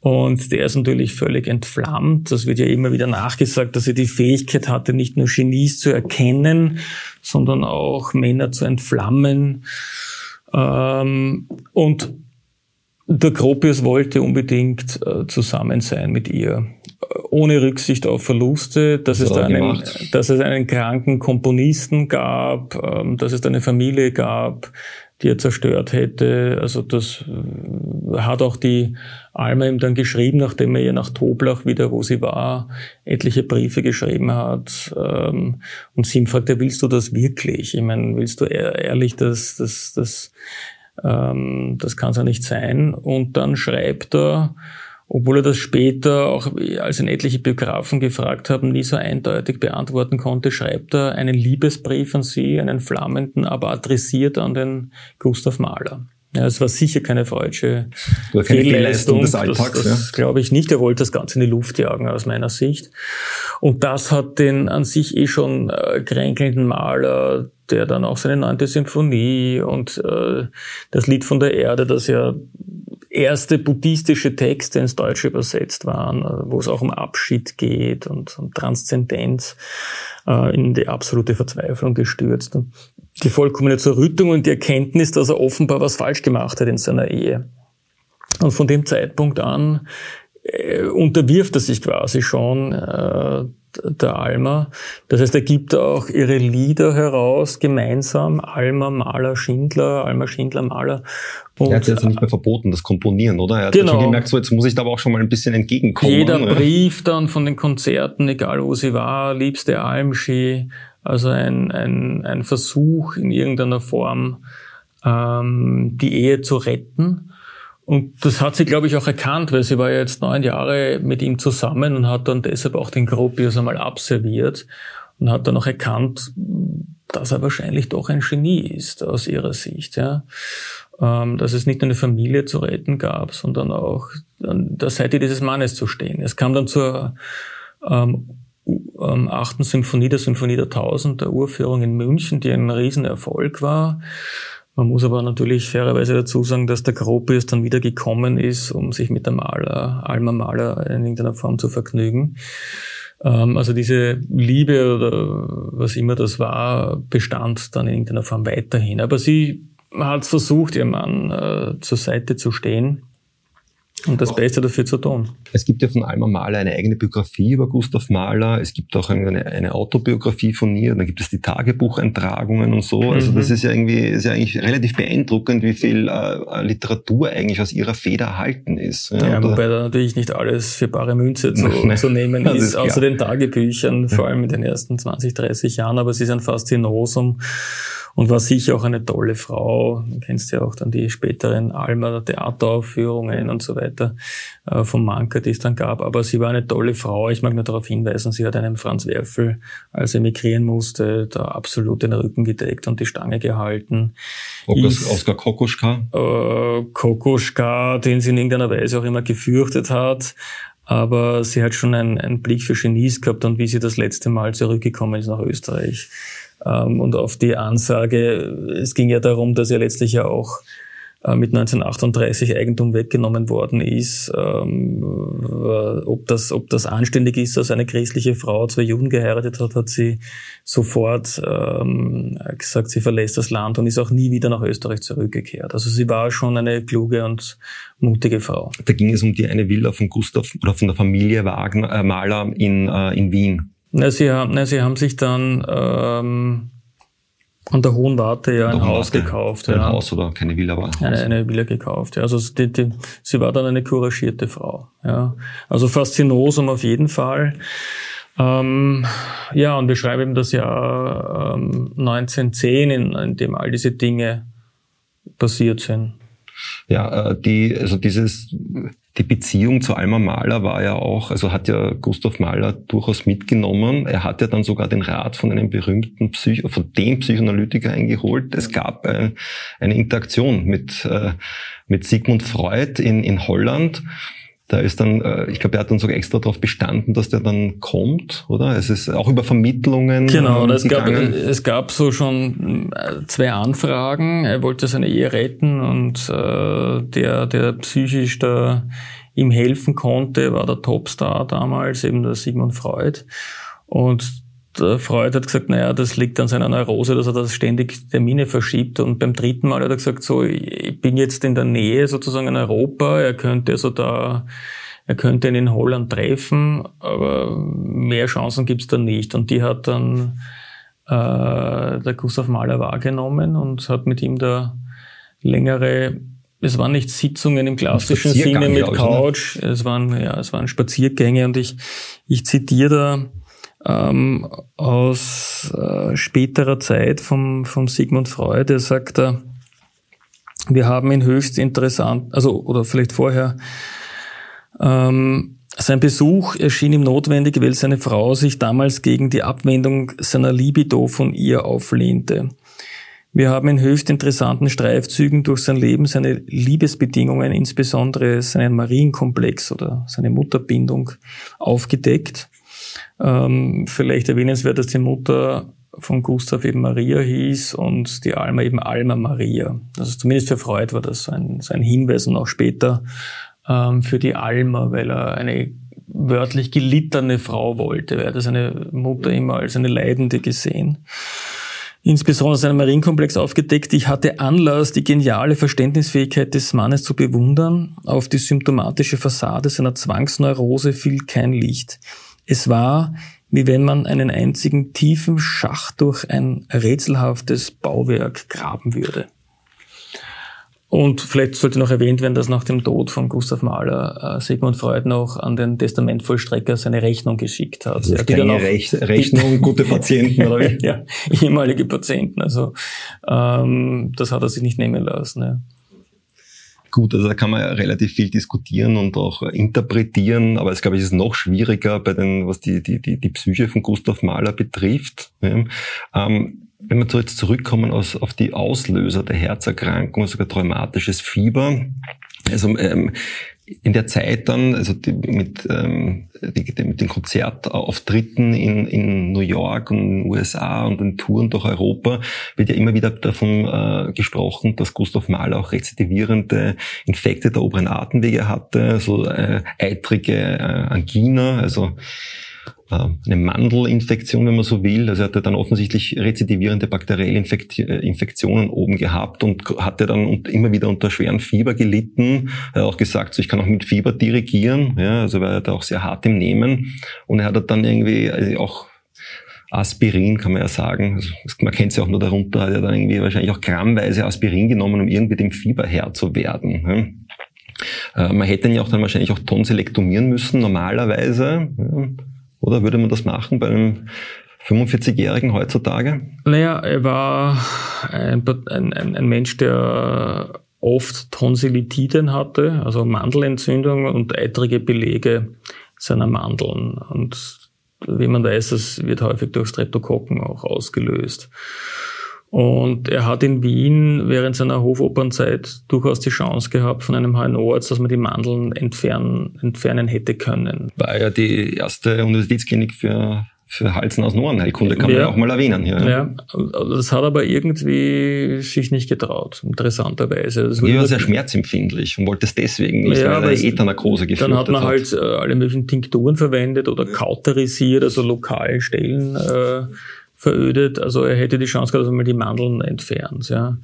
Und der ist natürlich völlig entflammt. Das wird ja immer wieder nachgesagt, dass er die Fähigkeit hatte, nicht nur Genies zu erkennen, sondern auch Männer zu entflammen. Ähm, und der Gropius wollte unbedingt äh, zusammen sein mit ihr, ohne Rücksicht auf Verluste, dass, es da einen, dass es einen kranken Komponisten gab, ähm, dass es da eine Familie gab, die er zerstört hätte. Also das äh, hat auch die Alma ihm dann geschrieben, nachdem er ihr nach Toblach wieder, wo sie war, etliche Briefe geschrieben hat. Ähm, und sie ihm fragte, willst du das wirklich? Ich meine, willst du ehrlich, das, das, das, ähm, das kann es ja nicht sein. Und dann schreibt er, obwohl er das später, auch als ihn etliche Biografen gefragt haben, nie so eindeutig beantworten konnte, schreibt er einen Liebesbrief an sie, einen flammenden, aber adressiert an den Gustav Mahler. Ja, es war sicher keine freudsche Fehlleistung des Alltags. Das, das ja. glaube ich nicht. Er wollte das Ganze in die Luft jagen, aus meiner Sicht. Und das hat den an sich eh schon äh, kränkelnden Maler, der dann auch seine neunte Sinfonie und äh, das Lied von der Erde, das ja erste buddhistische Texte ins Deutsche übersetzt waren, äh, wo es auch um Abschied geht und um Transzendenz, äh, in die absolute Verzweiflung gestürzt. Und die vollkommene Zerrüttung und die Erkenntnis, dass er offenbar was falsch gemacht hat in seiner Ehe. Und von dem Zeitpunkt an äh, unterwirft er sich quasi schon der Alma. Das heißt, er gibt auch ihre Lieder heraus, gemeinsam, Alma, Maler, Schindler, Alma, Schindler, Maler. Und er hat jetzt nicht mehr verboten, das Komponieren, oder? Er hat genau. schon gemerkt, so jetzt muss ich da aber auch schon mal ein bisschen entgegenkommen. Jeder ja. Brief dann von den Konzerten, egal wo sie war, liebste Almschi, also ein, ein, ein Versuch in irgendeiner Form, ähm, die Ehe zu retten. Und das hat sie, glaube ich, auch erkannt, weil sie war ja jetzt neun Jahre mit ihm zusammen und hat dann deshalb auch den Gropius einmal abserviert und hat dann auch erkannt, dass er wahrscheinlich doch ein Genie ist aus ihrer Sicht, ja. Ähm, dass es nicht nur eine Familie zu retten gab, sondern auch an der Seite dieses Mannes zu stehen. Es kam dann zur ähm, ähm, achten Symphonie, der Symphonie der Tausend, der Urführung in München, die ein Riesenerfolg war. Man muss aber natürlich fairerweise dazu sagen, dass der Gropius dann wieder gekommen ist, um sich mit der Maler, Alma Maler in irgendeiner Form zu vergnügen. Ähm, also diese Liebe oder was immer das war, bestand dann in irgendeiner Form weiterhin. Aber sie hat versucht, ihrem Mann äh, zur Seite zu stehen und das Beste dafür zu tun. Es gibt ja von Alma Mahler eine eigene Biografie über Gustav Mahler. Es gibt auch eine, eine Autobiografie von ihr. Dann gibt es die Tagebucheintragungen und so. Also mhm. das ist ja irgendwie, ist ja eigentlich relativ beeindruckend, wie viel äh, Literatur eigentlich aus ihrer Feder erhalten ist. Ja, ja wobei da natürlich nicht alles für bare Münze zu, zu nehmen ist, ist außer den Tagebüchern, vor allem in den ersten 20, 30 Jahren. Aber sie ist ein Faszinosum und war sicher auch eine tolle Frau. Du kennst ja auch dann die späteren Alma Theateraufführungen und so weiter äh, vom Manker, die es dann gab. Aber sie war eine tolle Frau. Ich mag nur darauf hinweisen, sie hat einem Franz Werfel, als er emigrieren musste, da absolut den Rücken gedeckt und die Stange gehalten. Oskar Kokoschka? Äh, Kokoschka, den sie in irgendeiner Weise auch immer gefürchtet hat. aber sie hat schon einen, einen Blick für Genies gehabt und wie sie das letzte Mal zurückgekommen ist nach Österreich. Ähm, und auf die Ansage, es ging ja darum, dass er letztlich ja auch äh, mit 1938 Eigentum weggenommen worden ist, ähm, ob, das, ob das anständig ist, dass eine christliche Frau zwei Juden geheiratet hat, hat sie sofort ähm, gesagt, sie verlässt das Land und ist auch nie wieder nach Österreich zurückgekehrt. Also sie war schon eine kluge und mutige Frau. Da ging es um die eine Villa von Gustav oder von der Familie Wagner, äh, Mahler in, äh, in Wien. Na, sie, haben, na, sie haben sich dann ähm, an der Hohen Warte ja ein Haus Warte. gekauft. Ein ja. Haus oder keine Villa, aber ein Haus. Eine, eine Villa gekauft. Ja. Also die, die, sie war dann eine couragierte Frau. Ja. Also faszinosum auf jeden Fall. Ähm, ja, und wir schreiben eben das Jahr ähm, 1910, in, in dem all diese Dinge passiert sind. Ja, äh, die, also dieses die Beziehung zu Alma Mahler war ja auch, also hat ja Gustav Mahler durchaus mitgenommen. Er hat ja dann sogar den Rat von einem berühmten Psycho, von dem Psychoanalytiker eingeholt. Es gab äh, eine Interaktion mit, äh, mit Sigmund Freud in, in Holland. Da ist dann, äh, ich glaube, er hat dann sogar extra darauf bestanden, dass der dann kommt, oder? Es ist auch über Vermittlungen. Genau, es, gab, es gab so schon äh, zwei Anfragen. Er wollte seine Ehe retten und äh, der, der psychisch da ihm helfen konnte, war der Topstar damals, eben der Sigmund Freud. Und der Freud hat gesagt, naja, das liegt an seiner Neurose, dass er das ständig Termine verschiebt. Und beim dritten Mal hat er gesagt, so, ich bin jetzt in der Nähe sozusagen in Europa, er könnte also da, er könnte ihn in Holland treffen, aber mehr Chancen gibt's da nicht. Und die hat dann äh, der Gustav Mahler wahrgenommen und hat mit ihm da längere es waren nicht Sitzungen im klassischen Sinne mit Couch, es waren, ja, es waren Spaziergänge und ich, ich zitiere da ähm, aus äh, späterer Zeit vom, vom Sigmund Freud. Er sagt da, wir haben ihn höchst interessant, also oder vielleicht vorher, ähm, sein Besuch erschien ihm notwendig, weil seine Frau sich damals gegen die Abwendung seiner Libido von ihr auflehnte. Wir haben in höchst interessanten Streifzügen durch sein Leben seine Liebesbedingungen, insbesondere seinen Marienkomplex oder seine Mutterbindung, aufgedeckt. Ähm, vielleicht erwähnenswert, dass die Mutter von Gustav eben Maria hieß und die Alma eben Alma Maria. Also zumindest für Freud war das so ein, Hinweis und auch später ähm, für die Alma, weil er eine wörtlich gelittene Frau wollte. Er hat seine Mutter immer als eine Leidende gesehen. Insbesondere seinen Marienkomplex aufgedeckt. Ich hatte Anlass, die geniale Verständnisfähigkeit des Mannes zu bewundern. Auf die symptomatische Fassade seiner Zwangsneurose fiel kein Licht. Es war, wie wenn man einen einzigen tiefen Schacht durch ein rätselhaftes Bauwerk graben würde. Und vielleicht sollte noch erwähnt werden, dass nach dem Tod von Gustav Mahler äh, Sigmund Freud noch an den Testamentvollstrecker seine Rechnung geschickt hat. Also ja, noch, Rech Rechnung, die, gute Patienten, oder wie? ja, ehemalige Patienten. Also ähm, das hat er sich nicht nehmen lassen. Ja. Gut, also da kann man ja relativ viel diskutieren und auch interpretieren, aber es glaube ich ist noch schwieriger bei den, was die, die, die, die Psyche von Gustav Mahler betrifft. Ja. Ähm, wenn wir jetzt zurückkommen aus, auf die Auslöser der Herzerkrankung, sogar traumatisches Fieber, also ähm, in der Zeit dann, also die, mit, ähm, die, mit den Konzertauftritten in, in New York und in den USA und den Touren durch Europa wird ja immer wieder davon äh, gesprochen, dass Gustav Mahler auch rezidivierende Infekte der oberen Atemwege hatte, so äh, eitrige äh, Angina, also eine Mandelinfektion, wenn man so will. Also er hatte dann offensichtlich rezidivierende bakterielle äh, Infektionen oben gehabt und hatte dann immer wieder unter schweren Fieber gelitten. Er hat auch gesagt, so, ich kann auch mit Fieber dirigieren. Ja, also war er da auch sehr hart im Nehmen. Und er hat dann irgendwie also auch Aspirin, kann man ja sagen. Also, man kennt es ja auch nur darunter, hat er dann irgendwie wahrscheinlich auch grammweise Aspirin genommen, um irgendwie dem Fieber Herr zu werden. Ja. Äh, man hätte ihn ja auch dann wahrscheinlich auch tonsilektomieren müssen, normalerweise. Ja. Oder würde man das machen bei einem 45-Jährigen heutzutage? Naja, er war ein, ein, ein Mensch, der oft Tonsillitiden hatte, also Mandelentzündung und eitrige Belege seiner Mandeln. Und wie man weiß, das wird häufig durch Streptokokken auch ausgelöst. Und er hat in Wien während seiner Hofopernzeit durchaus die Chance gehabt von einem HNO-Arzt, dass man die Mandeln entfernen, entfernen hätte können. War ja die erste Universitätsklinik für für Hals- aus Ohrenheilkunde kann man ja auch mal erwähnen. Ja. ja, das hat aber irgendwie sich nicht getraut, interessanterweise. Das war sehr schmerzempfindlich und wollte es deswegen nicht, ja, weil er Ethernarkose geführt Dann hat man halt äh, alle möglichen Tinkturen verwendet oder kauterisiert, also lokale Stellen äh, verödet. Also er hätte die Chance gehabt, dass man mal die Mandeln entfernt. Ja.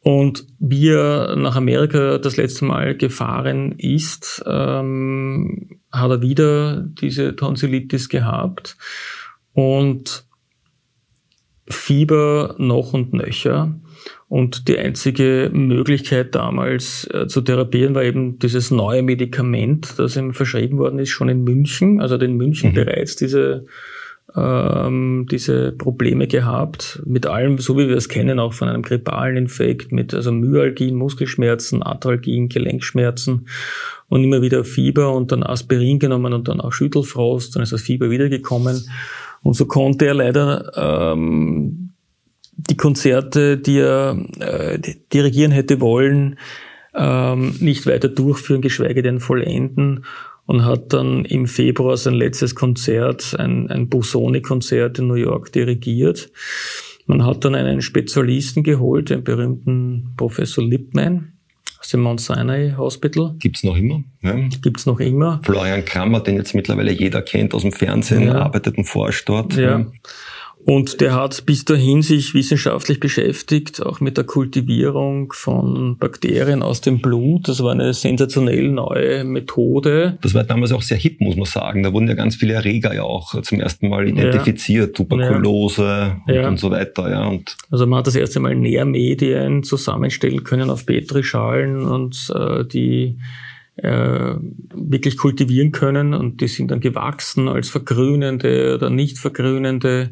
Und wie er nach Amerika das letzte Mal gefahren ist, ähm, hat er wieder diese Tonsillitis gehabt und Fieber noch und nöcher. Und die einzige Möglichkeit damals äh, zu therapieren war eben dieses neue Medikament, das ihm verschrieben worden ist, schon in München, also in München mhm. bereits diese ähm, diese Probleme gehabt, mit allem, so wie wir es kennen, auch von einem grippalen Infekt, mit also Myalgien, Muskelschmerzen, Arthralgien, Gelenkschmerzen und immer wieder Fieber und dann Aspirin genommen und dann auch Schüttelfrost, dann ist das Fieber wiedergekommen. Und so konnte er leider ähm, die Konzerte, die er äh, dirigieren hätte wollen, ähm, nicht weiter durchführen, geschweige denn vollenden und hat dann im Februar sein letztes Konzert, ein, ein Busoni-Konzert in New York dirigiert. Man hat dann einen Spezialisten geholt, den berühmten Professor Lipman aus dem Mount Sinai Hospital. Gibt's noch immer? Ja. Gibt's noch immer. Florian Krammer, den jetzt mittlerweile jeder kennt aus dem Fernsehen, ja. arbeitet und forscht dort. Ja. ja. Und der hat bis dahin sich wissenschaftlich beschäftigt, auch mit der Kultivierung von Bakterien aus dem Blut. Das war eine sensationell neue Methode. Das war damals auch sehr hip, muss man sagen. Da wurden ja ganz viele Erreger ja auch zum ersten Mal identifiziert, ja. Tuberkulose ja. Und, ja. und, so weiter. Ja. Und also man hat das erste Mal Nährmedien zusammenstellen können auf Petrischalen und äh, die äh, wirklich kultivieren können und die sind dann gewachsen als vergrünende oder nicht vergrünende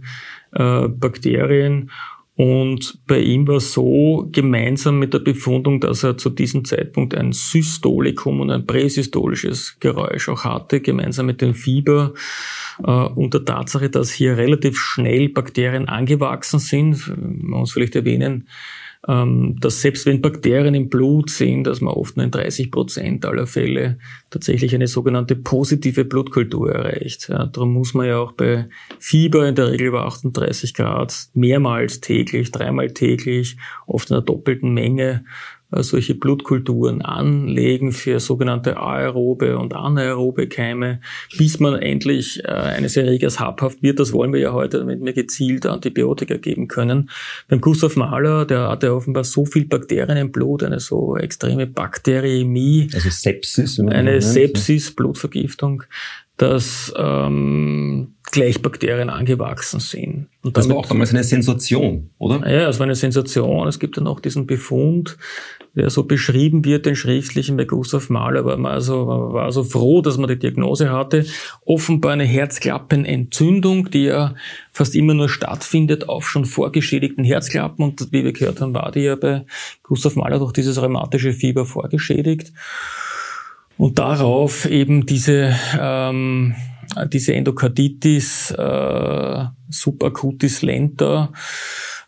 äh, Bakterien. Und bei ihm war so gemeinsam mit der Befundung, dass er zu diesem Zeitpunkt ein Systolikum und ein präsystolisches Geräusch auch hatte, gemeinsam mit dem Fieber äh, und der Tatsache, dass hier relativ schnell Bakterien angewachsen sind. Man muss vielleicht erwähnen, dass selbst wenn Bakterien im Blut sind, dass man oft nur in 30 Prozent aller Fälle tatsächlich eine sogenannte positive Blutkultur erreicht. Ja, darum muss man ja auch bei Fieber in der Regel über 38 Grad mehrmals täglich, dreimal täglich, oft in einer doppelten Menge solche Blutkulturen anlegen für sogenannte aerobe und anaerobe Keime, bis man endlich äh, eines Erregers habhaft wird. Das wollen wir ja heute, damit wir gezielt Antibiotika geben können. Beim Gustav Mahler, der hatte offenbar so viel Bakterien im Blut, eine so extreme Bakteriämie. Also Sepsis. Eine Sepsis, Blutvergiftung, dass ähm, gleich Bakterien angewachsen sind. Und das war auch damals eine Sensation, oder? Ja, es war eine Sensation. Es gibt dann auch diesen Befund, der so beschrieben wird, den schriftlichen bei Gustav Mahler, aber man, also, war so froh, dass man die Diagnose hatte. Offenbar eine Herzklappenentzündung, die ja fast immer nur stattfindet auf schon vorgeschädigten Herzklappen. Und wie wir gehört haben, war die ja bei Gustav Mahler durch dieses rheumatische Fieber vorgeschädigt. Und darauf eben diese, ähm, diese Endokarditis, äh, Subacutis lenta,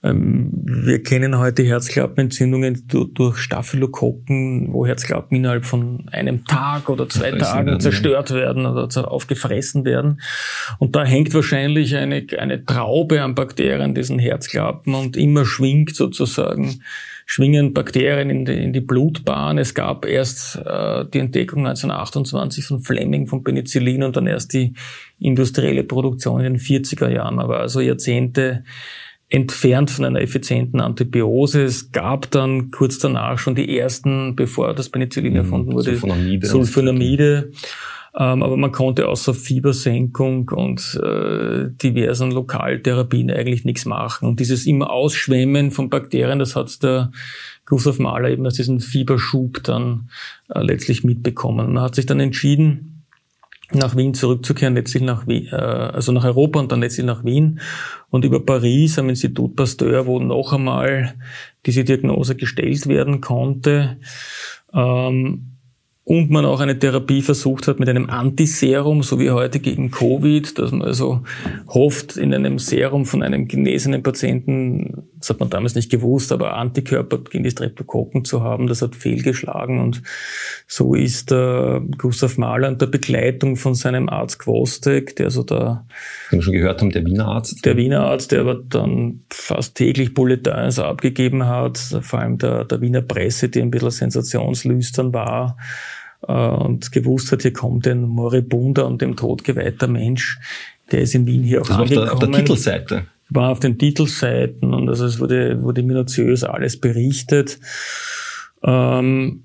ähm, wir kennen heute Herzklappenentzündungen durch Staphylokokken, wo Herzklappen innerhalb von einem Tag oder zwei Tagen werden, zerstört werden oder aufgefressen werden. Und da hängt wahrscheinlich eine, eine Traube an Bakterien, diesen Herzklappen und immer schwingt sozusagen schwingen Bakterien in die, in die Blutbahn. Es gab erst äh, die Entdeckung 1928 von Fleming von Penicillin und dann erst die industrielle Produktion in den 40er Jahren. Aber also Jahrzehnte entfernt von einer effizienten Antibiose. Es gab dann kurz danach schon die ersten, bevor das Penicillin mhm, erfunden wurde, Sulfonamide. Sulfonamide. Ähm, aber man konnte außer Fiebersenkung und äh, diversen Lokaltherapien eigentlich nichts machen. Und dieses immer Ausschwemmen von Bakterien, das hat der Gustav Mahler eben als diesen Fieberschub dann äh, letztlich mitbekommen. Man hat sich dann entschieden, nach Wien zurückzukehren, letztlich nach Wien, äh, also nach Europa und dann letztlich nach Wien und über Paris am Institut Pasteur, wo noch einmal diese Diagnose gestellt werden konnte. Ähm, und man auch eine Therapie versucht hat mit einem Antiserum, so wie heute gegen Covid, dass man also hofft, in einem Serum von einem genesenen Patienten, das hat man damals nicht gewusst, aber Antikörper gegen die Streptokokken zu haben, das hat fehlgeschlagen und so ist der Gustav Mahler unter Begleitung von seinem Arzt Quostek, der so da den wir schon gehört haben, der Wiener Arzt. Der Wiener Arzt, der aber dann fast täglich Bulletins abgegeben hat, vor allem der, der Wiener Presse, die ein bisschen sensationslüstern war, äh, und gewusst hat, hier kommt ein moribunder und dem Tod geweihter Mensch, der ist in Wien hier auch das angekommen. War auf der, auf der Titelseite. War auf den Titelseiten und also es wurde, wurde minutiös alles berichtet. Ähm,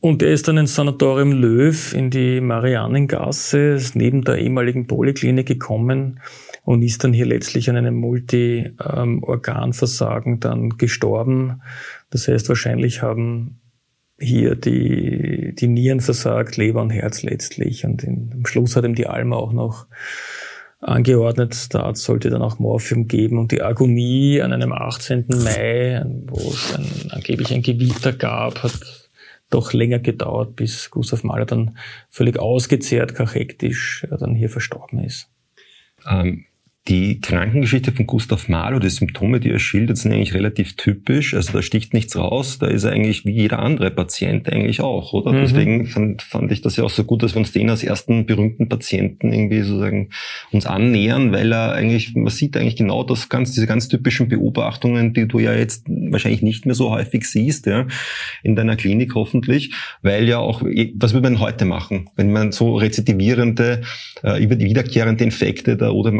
und er ist dann ins Sanatorium Löw in die Marianengasse, neben der ehemaligen Poliklinik gekommen und ist dann hier letztlich an einem Multi-Organversagen dann gestorben. Das heißt, wahrscheinlich haben hier die, die Nieren versagt, Leber und Herz letztlich. Und in, am Schluss hat ihm die Alma auch noch angeordnet, der Arzt sollte dann auch Morphium geben und die Agonie an einem 18. Mai, wo es ein, angeblich ein Gewitter gab, hat doch länger gedauert, bis Gustav Mahler dann völlig ausgezehrt, kachektisch dann hier verstorben ist. Ähm, die Krankengeschichte von Gustav Mahler, die Symptome, die er schildert, sind eigentlich relativ typisch. Also da sticht nichts raus. Da ist er eigentlich wie jeder andere Patient eigentlich auch, oder? Mhm. Deswegen fand, fand ich das ja auch so gut, dass wir uns den als ersten berühmten Patienten irgendwie sozusagen uns annähern, weil er eigentlich, man sieht eigentlich genau das ganz, diese ganz typischen Beobachtungen, die du ja jetzt wahrscheinlich nicht mehr so häufig siehst, ja, in deiner Klinik hoffentlich, weil ja auch, was würde man heute machen, wenn man so rezidivierende, äh, über die wiederkehrende Infekte der oder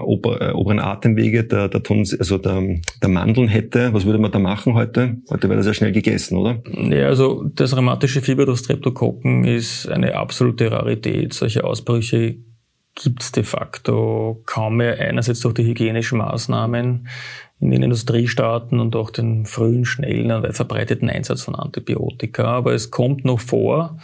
äh, oberen Atemwege der, der, Tons, also der, der Mandeln hätte, was würde man da machen heute? Heute wäre das ja schnell gegessen, oder? Ja, also das rheumatische Fieber durch Streptokokken ist eine absolute Rarität. Solche Ausbrüche gibt es de facto kaum mehr. Einerseits durch die hygienischen Maßnahmen in den Industriestaaten und auch den frühen, schnellen und weit verbreiteten Einsatz von Antibiotika. Aber es kommt noch vor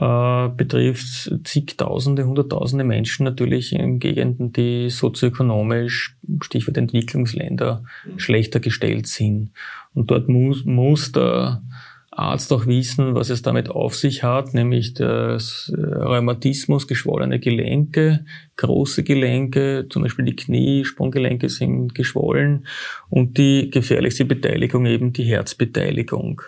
äh, betrifft zigtausende, hunderttausende Menschen natürlich in Gegenden, die sozioökonomisch, Stichwort Entwicklungsländer, schlechter gestellt sind. Und dort muss, muss der Arzt auch wissen, was es damit auf sich hat, nämlich das Rheumatismus, geschwollene Gelenke, große Gelenke, zum Beispiel die Knie, Sprunggelenke sind geschwollen und die gefährlichste Beteiligung eben die Herzbeteiligung.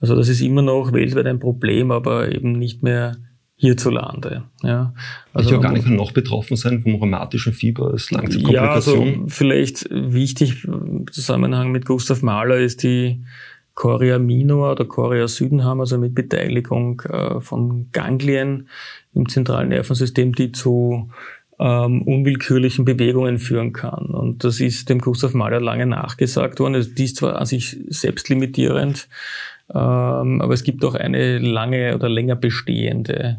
Also das ist immer noch weltweit ein Problem, aber eben nicht mehr hierzulande. Ja. Also ich gar nicht noch betroffen sein vom rheumatischen Fieber als Langzeitkomplikation. Ja, also vielleicht wichtig im Zusammenhang mit Gustav Mahler ist die Chorea minor oder Chorea Südenham, also mit Beteiligung äh, von Ganglien im zentralen Nervensystem, die zu ähm, unwillkürlichen Bewegungen führen kann. Und das ist dem Gustav Mahler lange nachgesagt worden. Also die ist zwar an sich selbstlimitierend, aber es gibt auch eine lange oder länger bestehende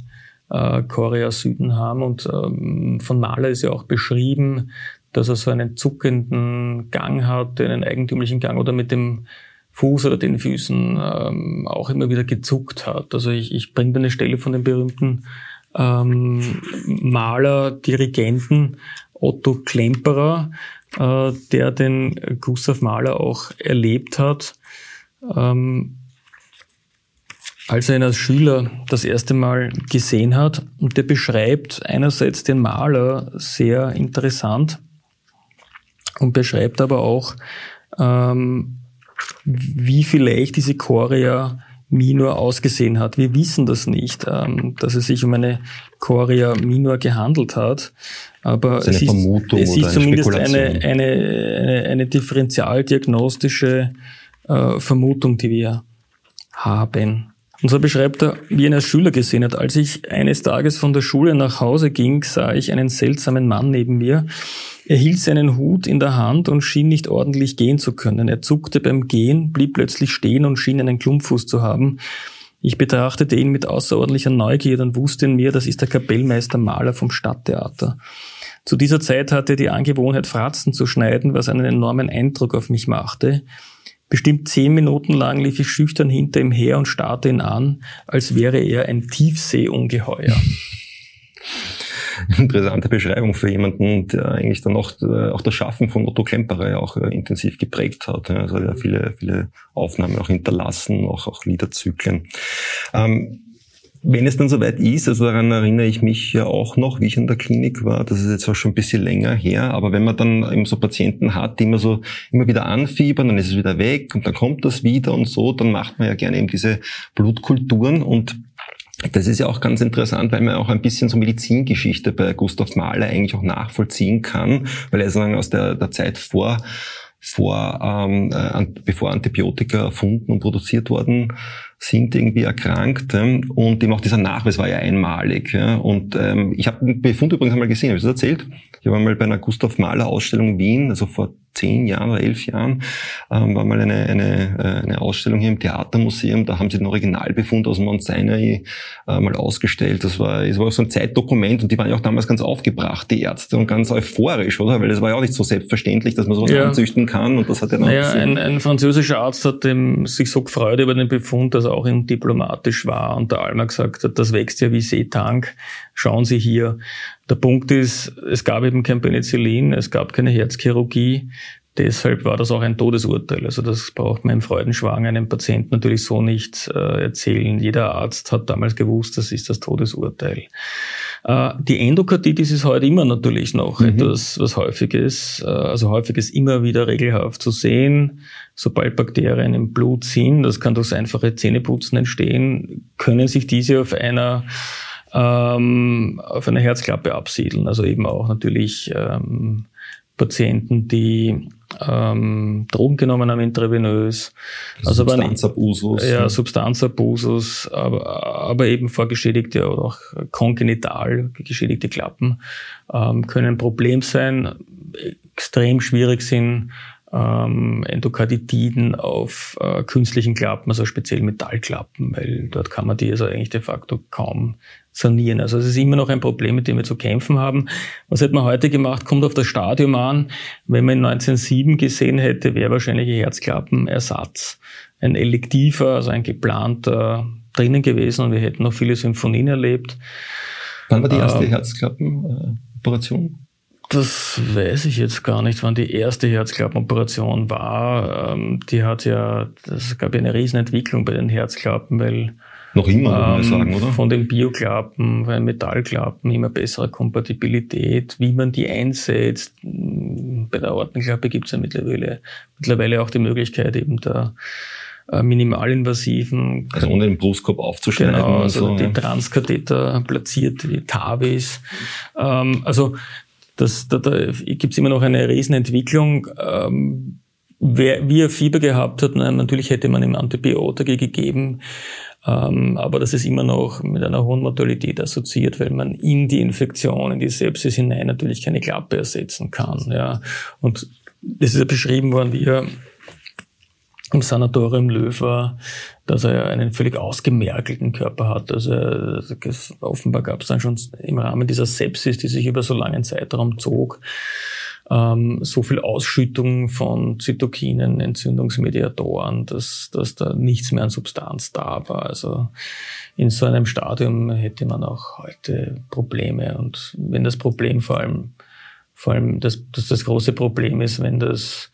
äh, Korea Süden haben. Und ähm, von Mahler ist ja auch beschrieben, dass er so einen zuckenden Gang hat, einen eigentümlichen Gang oder mit dem Fuß oder den Füßen ähm, auch immer wieder gezuckt hat. Also ich, ich bringe da eine Stelle von dem berühmten ähm, Maler, Dirigenten Otto Klemperer, äh, der den Gustav Mahler auch erlebt hat. Ähm, als er ihn als Schüler das erste Mal gesehen hat. Und der beschreibt einerseits den Maler sehr interessant und beschreibt aber auch, ähm, wie vielleicht diese Chorea Minor ausgesehen hat. Wir wissen das nicht, ähm, dass es sich um eine Chorea Minor gehandelt hat. Aber es ist, es ist zumindest eine, eine, eine, eine differentialdiagnostische äh, Vermutung, die wir haben. Und so beschreibt er, wie er ihn als Schüler gesehen hat. Als ich eines Tages von der Schule nach Hause ging, sah ich einen seltsamen Mann neben mir. Er hielt seinen Hut in der Hand und schien nicht ordentlich gehen zu können. Er zuckte beim Gehen, blieb plötzlich stehen und schien einen Klumpfuß zu haben. Ich betrachtete ihn mit außerordentlicher Neugier und wusste in mir, das ist der Kapellmeister Maler vom Stadttheater. Zu dieser Zeit hatte er die Angewohnheit, Fratzen zu schneiden, was einen enormen Eindruck auf mich machte. Bestimmt zehn Minuten lang lief ich schüchtern hinter ihm her und starrte ihn an, als wäre er ein Tiefseeungeheuer. Interessante Beschreibung für jemanden, der eigentlich dann auch, äh, auch das Schaffen von Otto Klemperer ja auch äh, intensiv geprägt hat. Also er hat viele, viele Aufnahmen auch hinterlassen, auch, auch Liederzyklen. Ähm, wenn es dann soweit ist, also daran erinnere ich mich ja auch noch, wie ich in der Klinik war, das ist jetzt auch schon ein bisschen länger her, aber wenn man dann eben so Patienten hat, die immer so immer wieder anfiebern, dann ist es wieder weg und dann kommt das wieder und so, dann macht man ja gerne eben diese Blutkulturen und das ist ja auch ganz interessant, weil man auch ein bisschen so Medizingeschichte bei Gustav Mahler eigentlich auch nachvollziehen kann, weil er sozusagen aus der, der Zeit vor vor, ähm, äh, bevor Antibiotika erfunden und produziert worden sind, irgendwie erkrankt. Ähm, und eben auch dieser Nachweis war ja einmalig. Und ähm, ich habe den Befund übrigens einmal gesehen, habe ich das erzählt? Ich war mal bei einer Gustav Mahler Ausstellung in Wien, also vor zehn Jahren oder elf Jahren, ähm, war mal eine, eine, äh, eine Ausstellung hier im Theatermuseum, da haben sie den Originalbefund aus Mount Sinai äh, mal ausgestellt. Das war, das war so ein Zeitdokument und die waren ja auch damals ganz aufgebracht, die Ärzte, und ganz euphorisch, oder? Weil das war ja auch nicht so selbstverständlich, dass man sowas ja. anzüchten kann und das hat ja dann naja, ein, ein französischer Arzt hat dem, sich so gefreut über den Befund, dass er auch diplomatisch war und der Alma gesagt hat, das wächst ja wie Seetank, schauen Sie hier. Der Punkt ist, es gab eben kein Penicillin, es gab keine Herzchirurgie. Deshalb war das auch ein Todesurteil. Also das braucht man im Freudenschwang einem Patienten natürlich so nicht äh, erzählen. Jeder Arzt hat damals gewusst, das ist das Todesurteil. Äh, die Endokarditis ist heute immer natürlich noch mhm. etwas, was häufig ist. Äh, also häufig ist immer wieder regelhaft zu sehen. Sobald Bakterien im Blut sind, das kann durch einfache Zähneputzen entstehen, können sich diese auf einer ähm, auf einer Herzklappe absiedeln. Also eben auch natürlich ähm, Patienten, die ähm, Drogen genommen haben intravenös. Also Substanzabusus. Ja, Substanzabusus, aber, aber eben vorgeschädigte oder auch kongenital geschädigte Klappen ähm, können ein Problem sein, extrem schwierig sind ähm, Endokarditiden auf äh, künstlichen Klappen, also speziell Metallklappen, weil dort kann man die also eigentlich de facto kaum sanieren. Also es ist immer noch ein Problem, mit dem wir zu kämpfen haben. Was hätte man heute gemacht? Kommt auf das Stadium an. Wenn man in 1907 gesehen hätte, wäre wahrscheinlich ein Herzklappenersatz ein elektiver, also ein geplanter drinnen gewesen und wir hätten noch viele Symphonien erlebt. Wann war die erste äh, Herzklappenoperation? Das weiß ich jetzt gar nicht, wann die erste Herzklappenoperation war. Ähm, die hat ja, es gab ja eine Riesenentwicklung bei den Herzklappen, weil noch immer, würde man ähm, sagen, oder? Von den Bioklappen, von den Metallklappen immer bessere Kompatibilität, wie man die einsetzt. Bei der Ortenklappe gibt es ja mittlerweile, mittlerweile auch die Möglichkeit eben der äh, minimalinvasiven. Also ohne den Brustkorb aufzuschneiden. Genau, also so, die Transkatheter platziert, die TAVIs. Ähm, also das, da, da gibt immer noch eine Riesenentwicklung. Ähm, wer, wie er Fieber gehabt hat, na, natürlich hätte man ihm Antibiotika gegeben, ähm, aber das ist immer noch mit einer hohen Mortalität assoziiert, weil man in die Infektion, in die Sepsis hinein natürlich keine Klappe ersetzen kann. Ja. Und es ist ja beschrieben worden, wie er im Sanatorium Löw war, dass er einen völlig ausgemerkelten Körper hat. Also offenbar gab es dann schon im Rahmen dieser Sepsis, die sich über so langen Zeitraum zog, ähm, so viel Ausschüttung von Zytokinen, Entzündungsmediatoren, dass, dass da nichts mehr an Substanz da war. Also in so einem Stadium hätte man auch heute Probleme. Und wenn das Problem vor allem, vor allem das, das, das große Problem ist, wenn das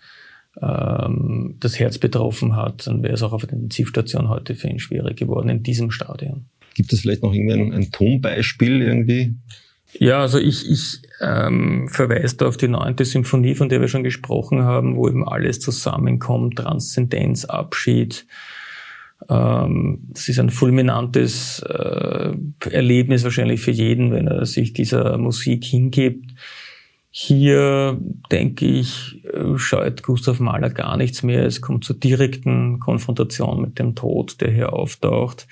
ähm, das Herz betroffen hat, dann wäre es auch auf der Intensivstation heute für ihn schwierig geworden in diesem Stadium. Gibt es vielleicht noch irgendwie ein, ein Tonbeispiel irgendwie? Ja, also ich, ich ähm, verweise da auf die neunte Symphonie, von der wir schon gesprochen haben, wo eben alles zusammenkommt, Transzendenz, Abschied. Ähm, das ist ein fulminantes äh, Erlebnis wahrscheinlich für jeden, wenn er sich dieser Musik hingibt. Hier, denke ich, scheut Gustav Mahler gar nichts mehr. Es kommt zur direkten Konfrontation mit dem Tod, der hier auftaucht.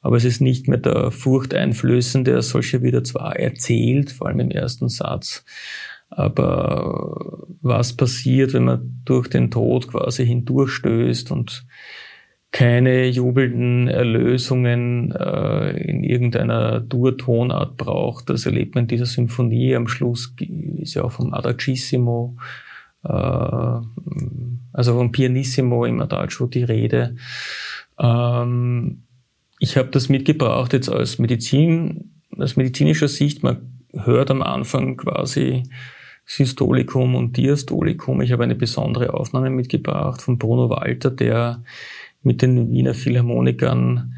Aber es ist nicht mehr der furchteinflößende, der solche wieder zwar erzählt, vor allem im ersten Satz. Aber was passiert, wenn man durch den Tod quasi hindurchstößt und keine jubelnden Erlösungen äh, in irgendeiner Dur-Tonart braucht. Das erlebt man in dieser Symphonie. Am Schluss ist ja auch vom Adagissimo, äh, also vom Pianissimo im Adagio die Rede. Ähm, ich habe das mitgebracht jetzt als Medizin, aus medizinischer Sicht. Man hört am Anfang quasi Systolikum und Diastolikum. Ich habe eine besondere Aufnahme mitgebracht von Bruno Walter, der mit den Wiener Philharmonikern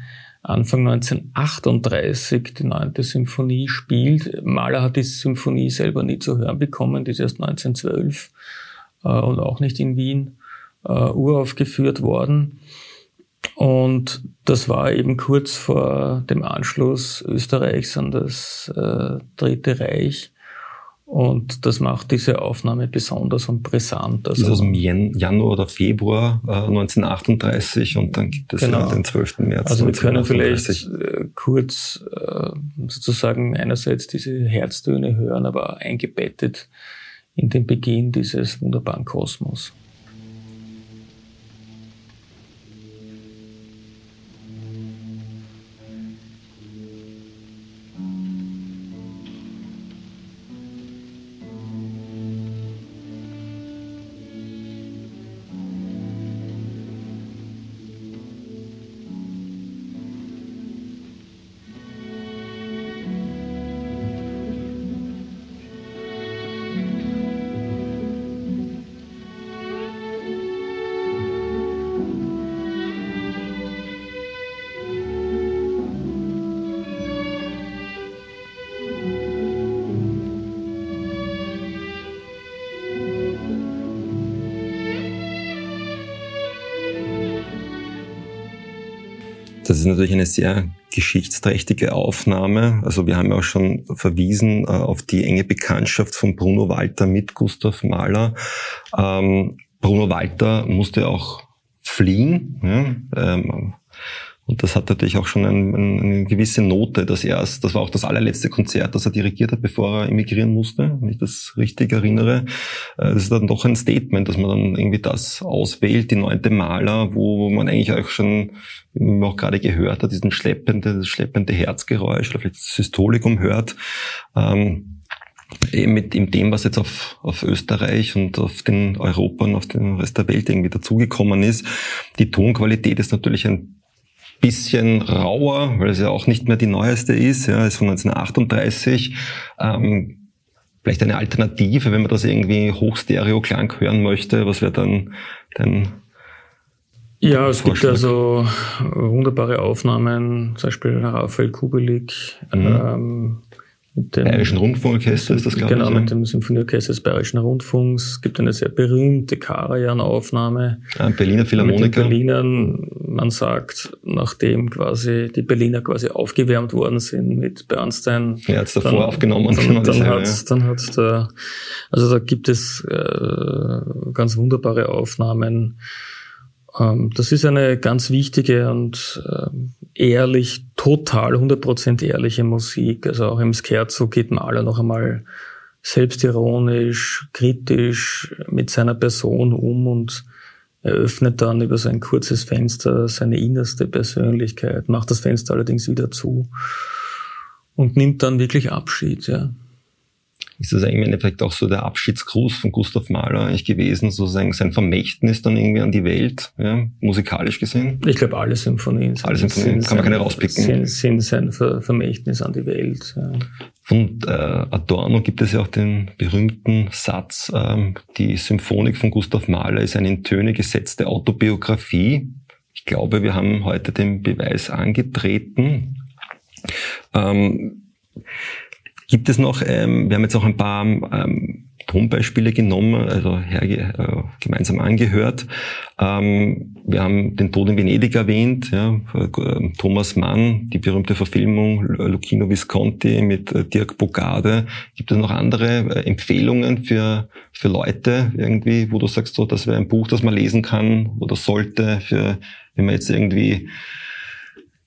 Anfang 1938 die neunte Symphonie spielt. Mahler hat die Symphonie selber nie zu hören bekommen, die ist erst 1912 äh, und auch nicht in Wien äh, uraufgeführt worden. Und das war eben kurz vor dem Anschluss Österreichs an das äh, Dritte Reich. Und das macht diese Aufnahme besonders und brisant. Also das ist aus dem Januar oder Februar äh, 1938 und dann gibt es genau. ja den 12. März. Also wir können vielleicht äh, kurz äh, sozusagen einerseits diese Herztöne hören, aber eingebettet in den Beginn dieses wunderbaren Kosmos. Natürlich eine sehr geschichtsträchtige Aufnahme. Also wir haben ja auch schon verwiesen äh, auf die enge Bekanntschaft von Bruno Walter mit Gustav Mahler. Ähm, Bruno Walter musste auch fliehen. Ja? Ähm, und das hat natürlich auch schon ein, ein, eine gewisse Note, dass er, das war auch das allerletzte Konzert, das er dirigiert hat, bevor er emigrieren musste, wenn ich das richtig erinnere. Äh, das ist dann doch ein Statement, dass man dann irgendwie das auswählt, die neunte Maler, wo man eigentlich auch schon, wie man auch gerade gehört hat, diesen schleppende, das schleppende Herzgeräusch oder vielleicht das Systolikum hört. Ähm, eben mit dem, was jetzt auf, auf Österreich und auf den Europa und auf den Rest der Welt irgendwie dazugekommen ist. Die Tonqualität ist natürlich ein bisschen rauer, weil es ja auch nicht mehr die neueste ist, ja, ist von 1938. Ähm, vielleicht eine Alternative, wenn man das irgendwie Hochstereo-Klang hören möchte, was wäre dann dein ja, es gibt also wunderbare Aufnahmen, zum Beispiel Raphael Kubelik, mhm. ähm, mit dem Bayerischen Rundfunkorchester ist das, glaube genau, ich. Genau, mit dem Symphonieorchester des Bayerischen Rundfunks. Es gibt eine sehr berühmte Karajan-Aufnahme. Ah, Berliner Philharmoniker. Mit den Berlinern, man sagt, nachdem quasi die Berliner quasi aufgewärmt worden sind mit Bernstein. Ja, hat es davor dann, aufgenommen. Dann, dann, dann, hat, ja. dann hat der, also da gibt es äh, ganz wunderbare Aufnahmen. Ähm, das ist eine ganz wichtige und äh, ehrlich, total 100% ehrliche Musik. Also auch im Scherzo geht Mahler noch einmal selbstironisch, kritisch mit seiner Person um und eröffnet dann über so ein kurzes Fenster seine innerste Persönlichkeit, macht das Fenster allerdings wieder zu und nimmt dann wirklich Abschied, ja ist das im Endeffekt auch so der Abschiedsgruß von Gustav Mahler eigentlich gewesen, sozusagen sein Vermächtnis dann irgendwie an die Welt, ja, musikalisch gesehen? Ich glaube, alle Symphonien, sind, alle Symphonien kann man keine rauspicken. Sind, sind sein Vermächtnis an die Welt. Ja. Von äh, Adorno gibt es ja auch den berühmten Satz, ähm, die Symphonik von Gustav Mahler ist eine in Töne gesetzte Autobiografie. Ich glaube, wir haben heute den Beweis angetreten. Ähm, Gibt es noch, ähm, wir haben jetzt auch ein paar ähm, Tonbeispiele genommen, also herge, äh, gemeinsam angehört. Ähm, wir haben den Tod in Venedig erwähnt, ja, äh, Thomas Mann, die berühmte Verfilmung Lucchino Visconti mit äh, Dirk Bogade. Gibt es noch andere äh, Empfehlungen für, für Leute irgendwie, wo du sagst, so, das wäre ein Buch, das man lesen kann oder sollte, für, wenn man jetzt irgendwie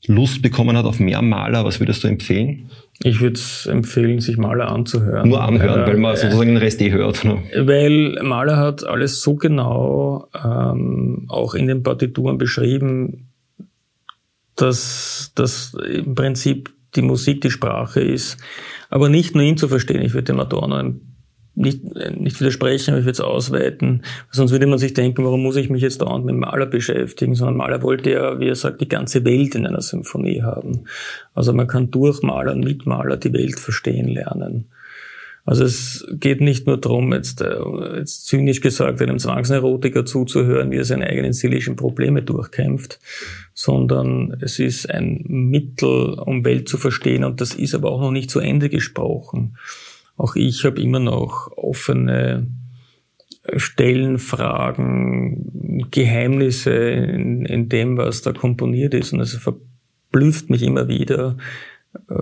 Lust bekommen hat auf mehr Maler, was würdest du empfehlen? Ich würde empfehlen, sich Maler anzuhören. Nur anhören, äh, weil man sozusagen den Rest eh hört. Ne? Weil Maler hat alles so genau ähm, auch in den Partituren beschrieben, dass das im Prinzip die Musik die Sprache ist. Aber nicht nur ihn zu verstehen. Ich würde dem Adorno ein nicht, nicht widersprechen, aber ich würde es ausweiten. Sonst würde man sich denken, warum muss ich mich jetzt dauernd mit Maler beschäftigen? Sondern Maler wollte ja, wie er sagt, die ganze Welt in einer Symphonie haben. Also man kann durch Maler und mit Maler die Welt verstehen lernen. Also es geht nicht nur darum, jetzt, äh, jetzt zynisch gesagt, einem Zwangsneurotiker zuzuhören, wie er seine eigenen seelischen Probleme durchkämpft, sondern es ist ein Mittel, um Welt zu verstehen und das ist aber auch noch nicht zu Ende gesprochen. Auch ich habe immer noch offene Stellen, Fragen, Geheimnisse in, in dem, was da komponiert ist und es verblüfft mich immer wieder, äh,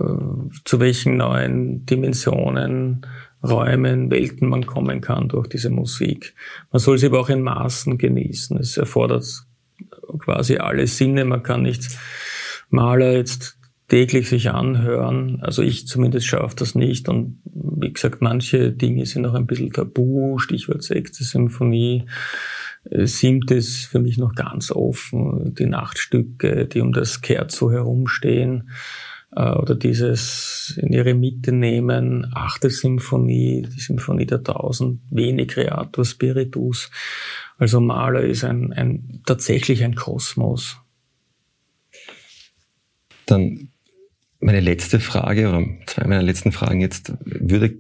zu welchen neuen Dimensionen, Räumen, Welten man kommen kann durch diese Musik. Man soll sie aber auch in Maßen genießen. Es erfordert quasi alle Sinne. Man kann nicht Maler jetzt täglich sich anhören. Also ich zumindest schaffe das nicht. Und wie gesagt, manche Dinge sind noch ein bisschen tabu. Stichwort sechste Symphonie. Äh, siebte ist für mich noch ganz offen. Die Nachtstücke, die um das Kerzo herumstehen äh, oder dieses in ihre Mitte nehmen, achte Symphonie, die Symphonie der Tausend, wenig Creator Spiritus. Also Maler ist ein, ein, tatsächlich ein Kosmos. Dann meine letzte Frage oder zwei meiner letzten Fragen jetzt. Würde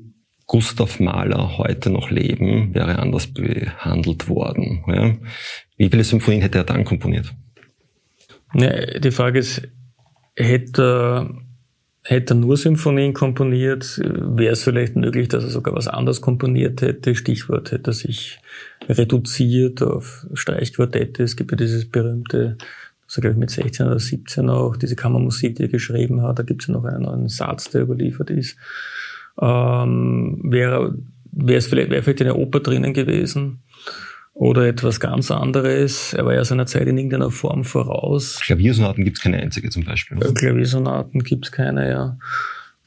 Gustav Mahler heute noch leben, wäre anders behandelt worden. Ja? Wie viele Symphonien hätte er dann komponiert? Ja, die Frage ist, hätte, hätte er nur Symphonien komponiert, wäre es vielleicht möglich, dass er sogar was anderes komponiert hätte. Stichwort hätte er sich reduziert auf Streichquartette. Es gibt ja dieses berühmte, also glaube ich mit 16 oder 17 auch, diese Kammermusik, die er geschrieben hat. Da gibt es ja noch einen neuen Satz, der überliefert ist. Ähm, wäre, wäre es vielleicht, wäre vielleicht eine Oper drinnen gewesen oder etwas ganz anderes. Er war ja seiner Zeit in irgendeiner Form voraus. Klaviersonaten gibt es keine einzige zum Beispiel. Klaviersonaten gibt es keine, ja.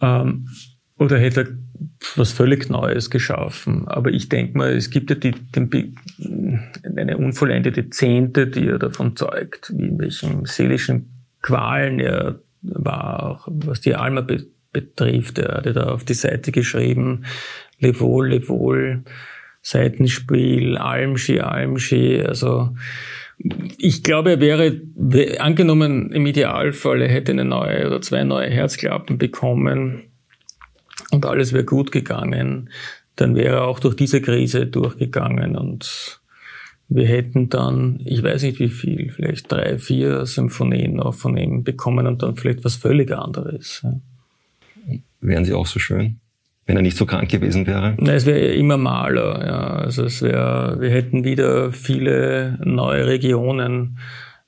Ähm, oder hätte er was völlig Neues geschaffen. Aber ich denke mal, es gibt ja die, den, eine unvollendete Zehnte, die er davon zeugt, wie in welchen seelischen Qualen er war, auch was die Alma be betrifft. Er hatte da auf die Seite geschrieben, leb wohl, leb wohl, Seitenspiel, Almschi, Almschi, also ich glaube, er wäre, angenommen im Idealfall, er hätte eine neue oder zwei neue Herzklappen bekommen und alles wäre gut gegangen, dann wäre er auch durch diese Krise durchgegangen und wir hätten dann, ich weiß nicht wie viel, vielleicht drei, vier Symphonien noch von ihm bekommen und dann vielleicht was völlig anderes. Wären sie auch so schön? wenn er nicht so krank gewesen wäre? Na, es wäre immer Maler, ja. Also es wäre, wir hätten wieder viele neue Regionen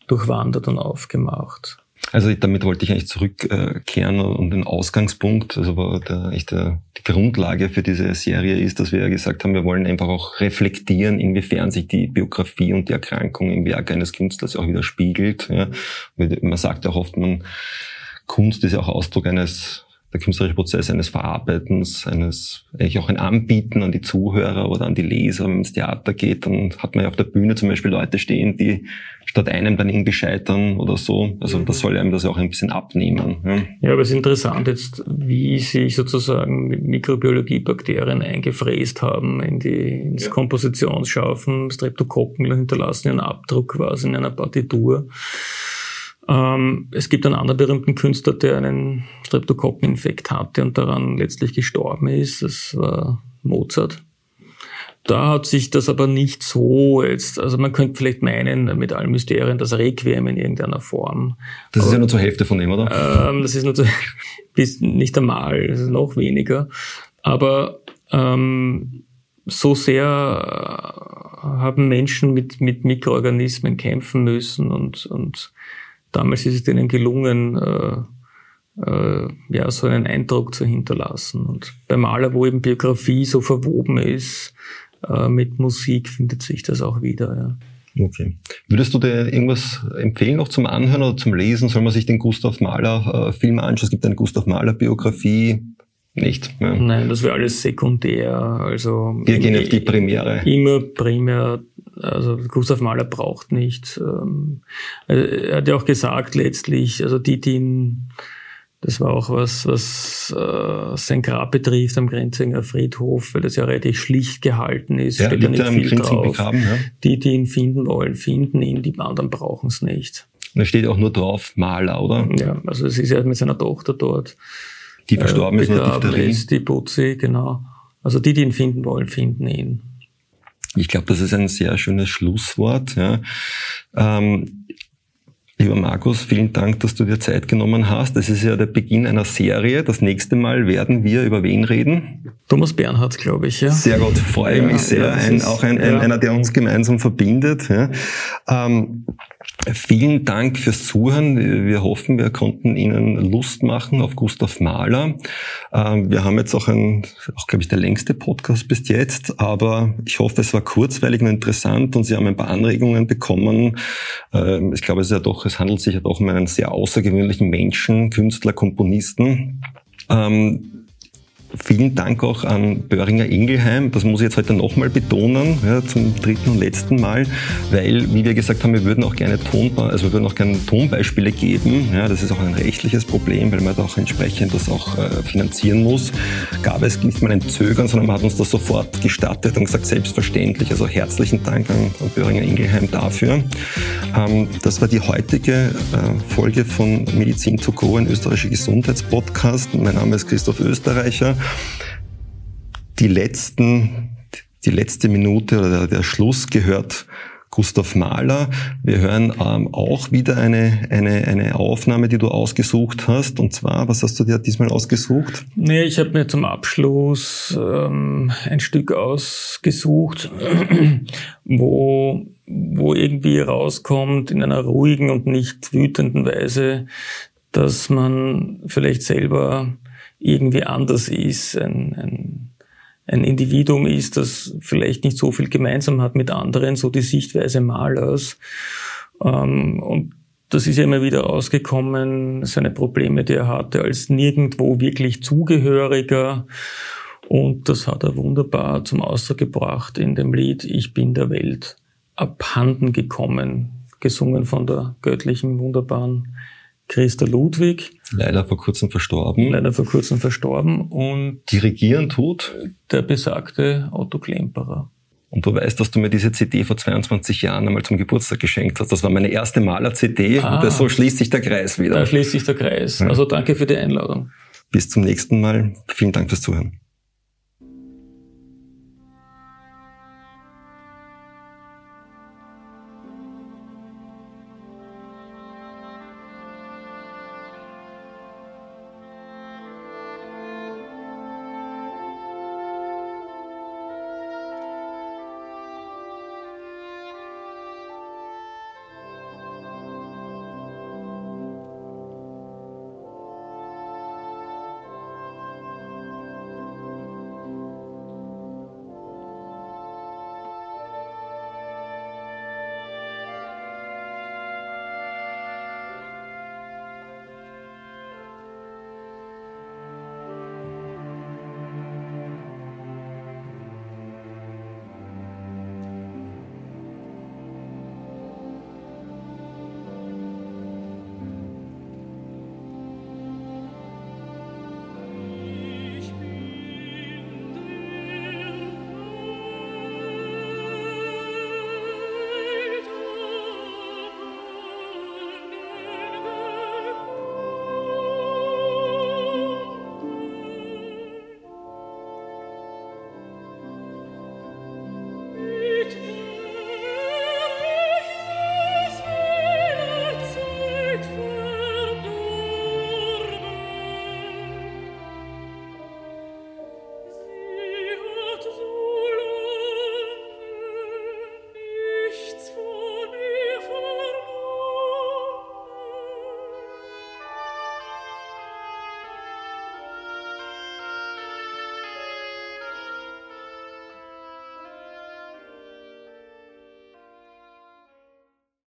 durchwandert und aufgemacht. Also damit wollte ich eigentlich zurückkehren und den Ausgangspunkt, also war der, echt der, die Grundlage für diese Serie ist, dass wir ja gesagt haben, wir wollen einfach auch reflektieren, inwiefern sich die Biografie und die Erkrankung im Werk eines Künstlers auch widerspiegelt. Ja. Man sagt auch oft, man Kunst ist ja auch Ausdruck eines der künstlerische Prozess eines Verarbeitens, eines eigentlich auch ein Anbieten an die Zuhörer oder an die Leser, wenn man ins Theater geht, dann hat man ja auf der Bühne zum Beispiel Leute stehen, die statt einem dann irgendwie scheitern oder so. Also das soll einem das auch ein bisschen abnehmen. Ja, ja aber es ist interessant jetzt, wie sich sozusagen Mikrobiologie Bakterien eingefräst haben in die, ins ja. Kompositionsschaufen, Streptokokken hinterlassen ihren Abdruck quasi in einer Partitur. Ähm, es gibt einen anderen berühmten Künstler, der einen Streptokokkeninfekt hatte und daran letztlich gestorben ist. Das war Mozart. Da hat sich das aber nicht so jetzt, also man könnte vielleicht meinen, mit allen Mysterien, das Requiem in irgendeiner Form. Das aber, ist ja nur zur Hälfte von dem, oder? Ähm, das ist nur zu, bis nicht einmal, das ist noch weniger. Aber ähm, so sehr haben Menschen mit, mit Mikroorganismen kämpfen müssen und, und damals ist es denen gelungen, äh, äh, ja, so einen Eindruck zu hinterlassen. Und bei Maler, wo eben Biografie so verwoben ist äh, mit Musik, findet sich das auch wieder. Ja. Okay. Würdest du dir irgendwas empfehlen noch zum Anhören oder zum Lesen? Soll man sich den Gustav Mahler äh, anschauen? Es gibt eine Gustav Mahler Biografie. Nicht. Ja. Nein, das wäre alles sekundär. Also wir gehen auf die Premiere. Immer primär also Gustav Mahler braucht nicht. Ähm, er hat ja auch gesagt letztlich, also die, die ihn, das war auch was, was äh, sein Grab betrifft am Grenzinger Friedhof, weil das ja relativ schlicht gehalten ist. Ja, steht ja nicht viel drauf. Begraben, ja. Die, die ihn finden wollen, finden ihn, die anderen brauchen es nicht. Und da steht auch nur drauf Maler, oder? Ja, also es ist ja mit seiner Tochter dort. Die verstorben äh, ist, die Diphtherie. ist, die Putzi, genau. Also die, die ihn finden wollen, finden ihn. Ich glaube, das ist ein sehr schönes Schlusswort. Ja. Ähm, Lieber Markus, vielen Dank, dass du dir Zeit genommen hast. Das ist ja der Beginn einer Serie. Das nächste Mal werden wir über wen reden? Thomas Bernhard, glaube ich. Ja. Sehr gut, freue ja, mich sehr. Ja, ein, auch ein, ein, einer, der uns gemeinsam verbindet. Ja. Ähm, Vielen Dank fürs Zuhören. Wir hoffen, wir konnten Ihnen Lust machen auf Gustav Mahler. Ähm, wir haben jetzt auch ein, auch glaube ich, der längste Podcast bis jetzt, aber ich hoffe, es war kurzweilig und interessant und Sie haben ein paar Anregungen bekommen. Ähm, ich glaube, es ist ja doch, es handelt sich ja doch um einen sehr außergewöhnlichen Menschen, Künstler, Komponisten. Vielen Dank auch an Böhringer Ingelheim. Das muss ich jetzt heute nochmal betonen, ja, zum dritten und letzten Mal, weil, wie wir gesagt haben, wir würden auch gerne Ton, also wir würden auch gerne Tonbeispiele geben. Ja, das ist auch ein rechtliches Problem, weil man da auch entsprechend das auch äh, finanzieren muss. Gab es nicht mal ein Zögern, sondern man hat uns das sofort gestattet und gesagt, selbstverständlich. Also herzlichen Dank an, an Böhringer Ingelheim dafür. Ähm, das war die heutige äh, Folge von Medizin to go, ein österreichischer Gesundheitspodcast. Mein Name ist Christoph Österreicher. Die letzten, die letzte Minute oder der, der Schluss gehört Gustav Mahler. Wir hören ähm, auch wieder eine, eine, eine Aufnahme, die du ausgesucht hast. Und zwar, was hast du dir diesmal ausgesucht? Nee, ich habe mir zum Abschluss ähm, ein Stück ausgesucht, wo, wo irgendwie rauskommt in einer ruhigen und nicht wütenden Weise, dass man vielleicht selber irgendwie anders ist, ein, ein, ein Individuum ist, das vielleicht nicht so viel gemeinsam hat mit anderen, so die Sichtweise Malers. Ähm, und das ist ja immer wieder rausgekommen, seine Probleme, die er hatte, als nirgendwo wirklich Zugehöriger. Und das hat er wunderbar zum Ausdruck gebracht in dem Lied Ich bin der Welt abhanden gekommen, gesungen von der göttlichen, wunderbaren Christa Ludwig. Leider vor kurzem verstorben. Leider vor kurzem verstorben. Und Dirigieren tut? Der besagte Otto Klemperer. Und du weißt, dass du mir diese CD vor 22 Jahren einmal zum Geburtstag geschenkt hast. Das war meine erste Maler-CD ah, und so schließt sich der Kreis wieder. Da schließt sich der Kreis. Also danke für die Einladung. Bis zum nächsten Mal. Vielen Dank fürs Zuhören.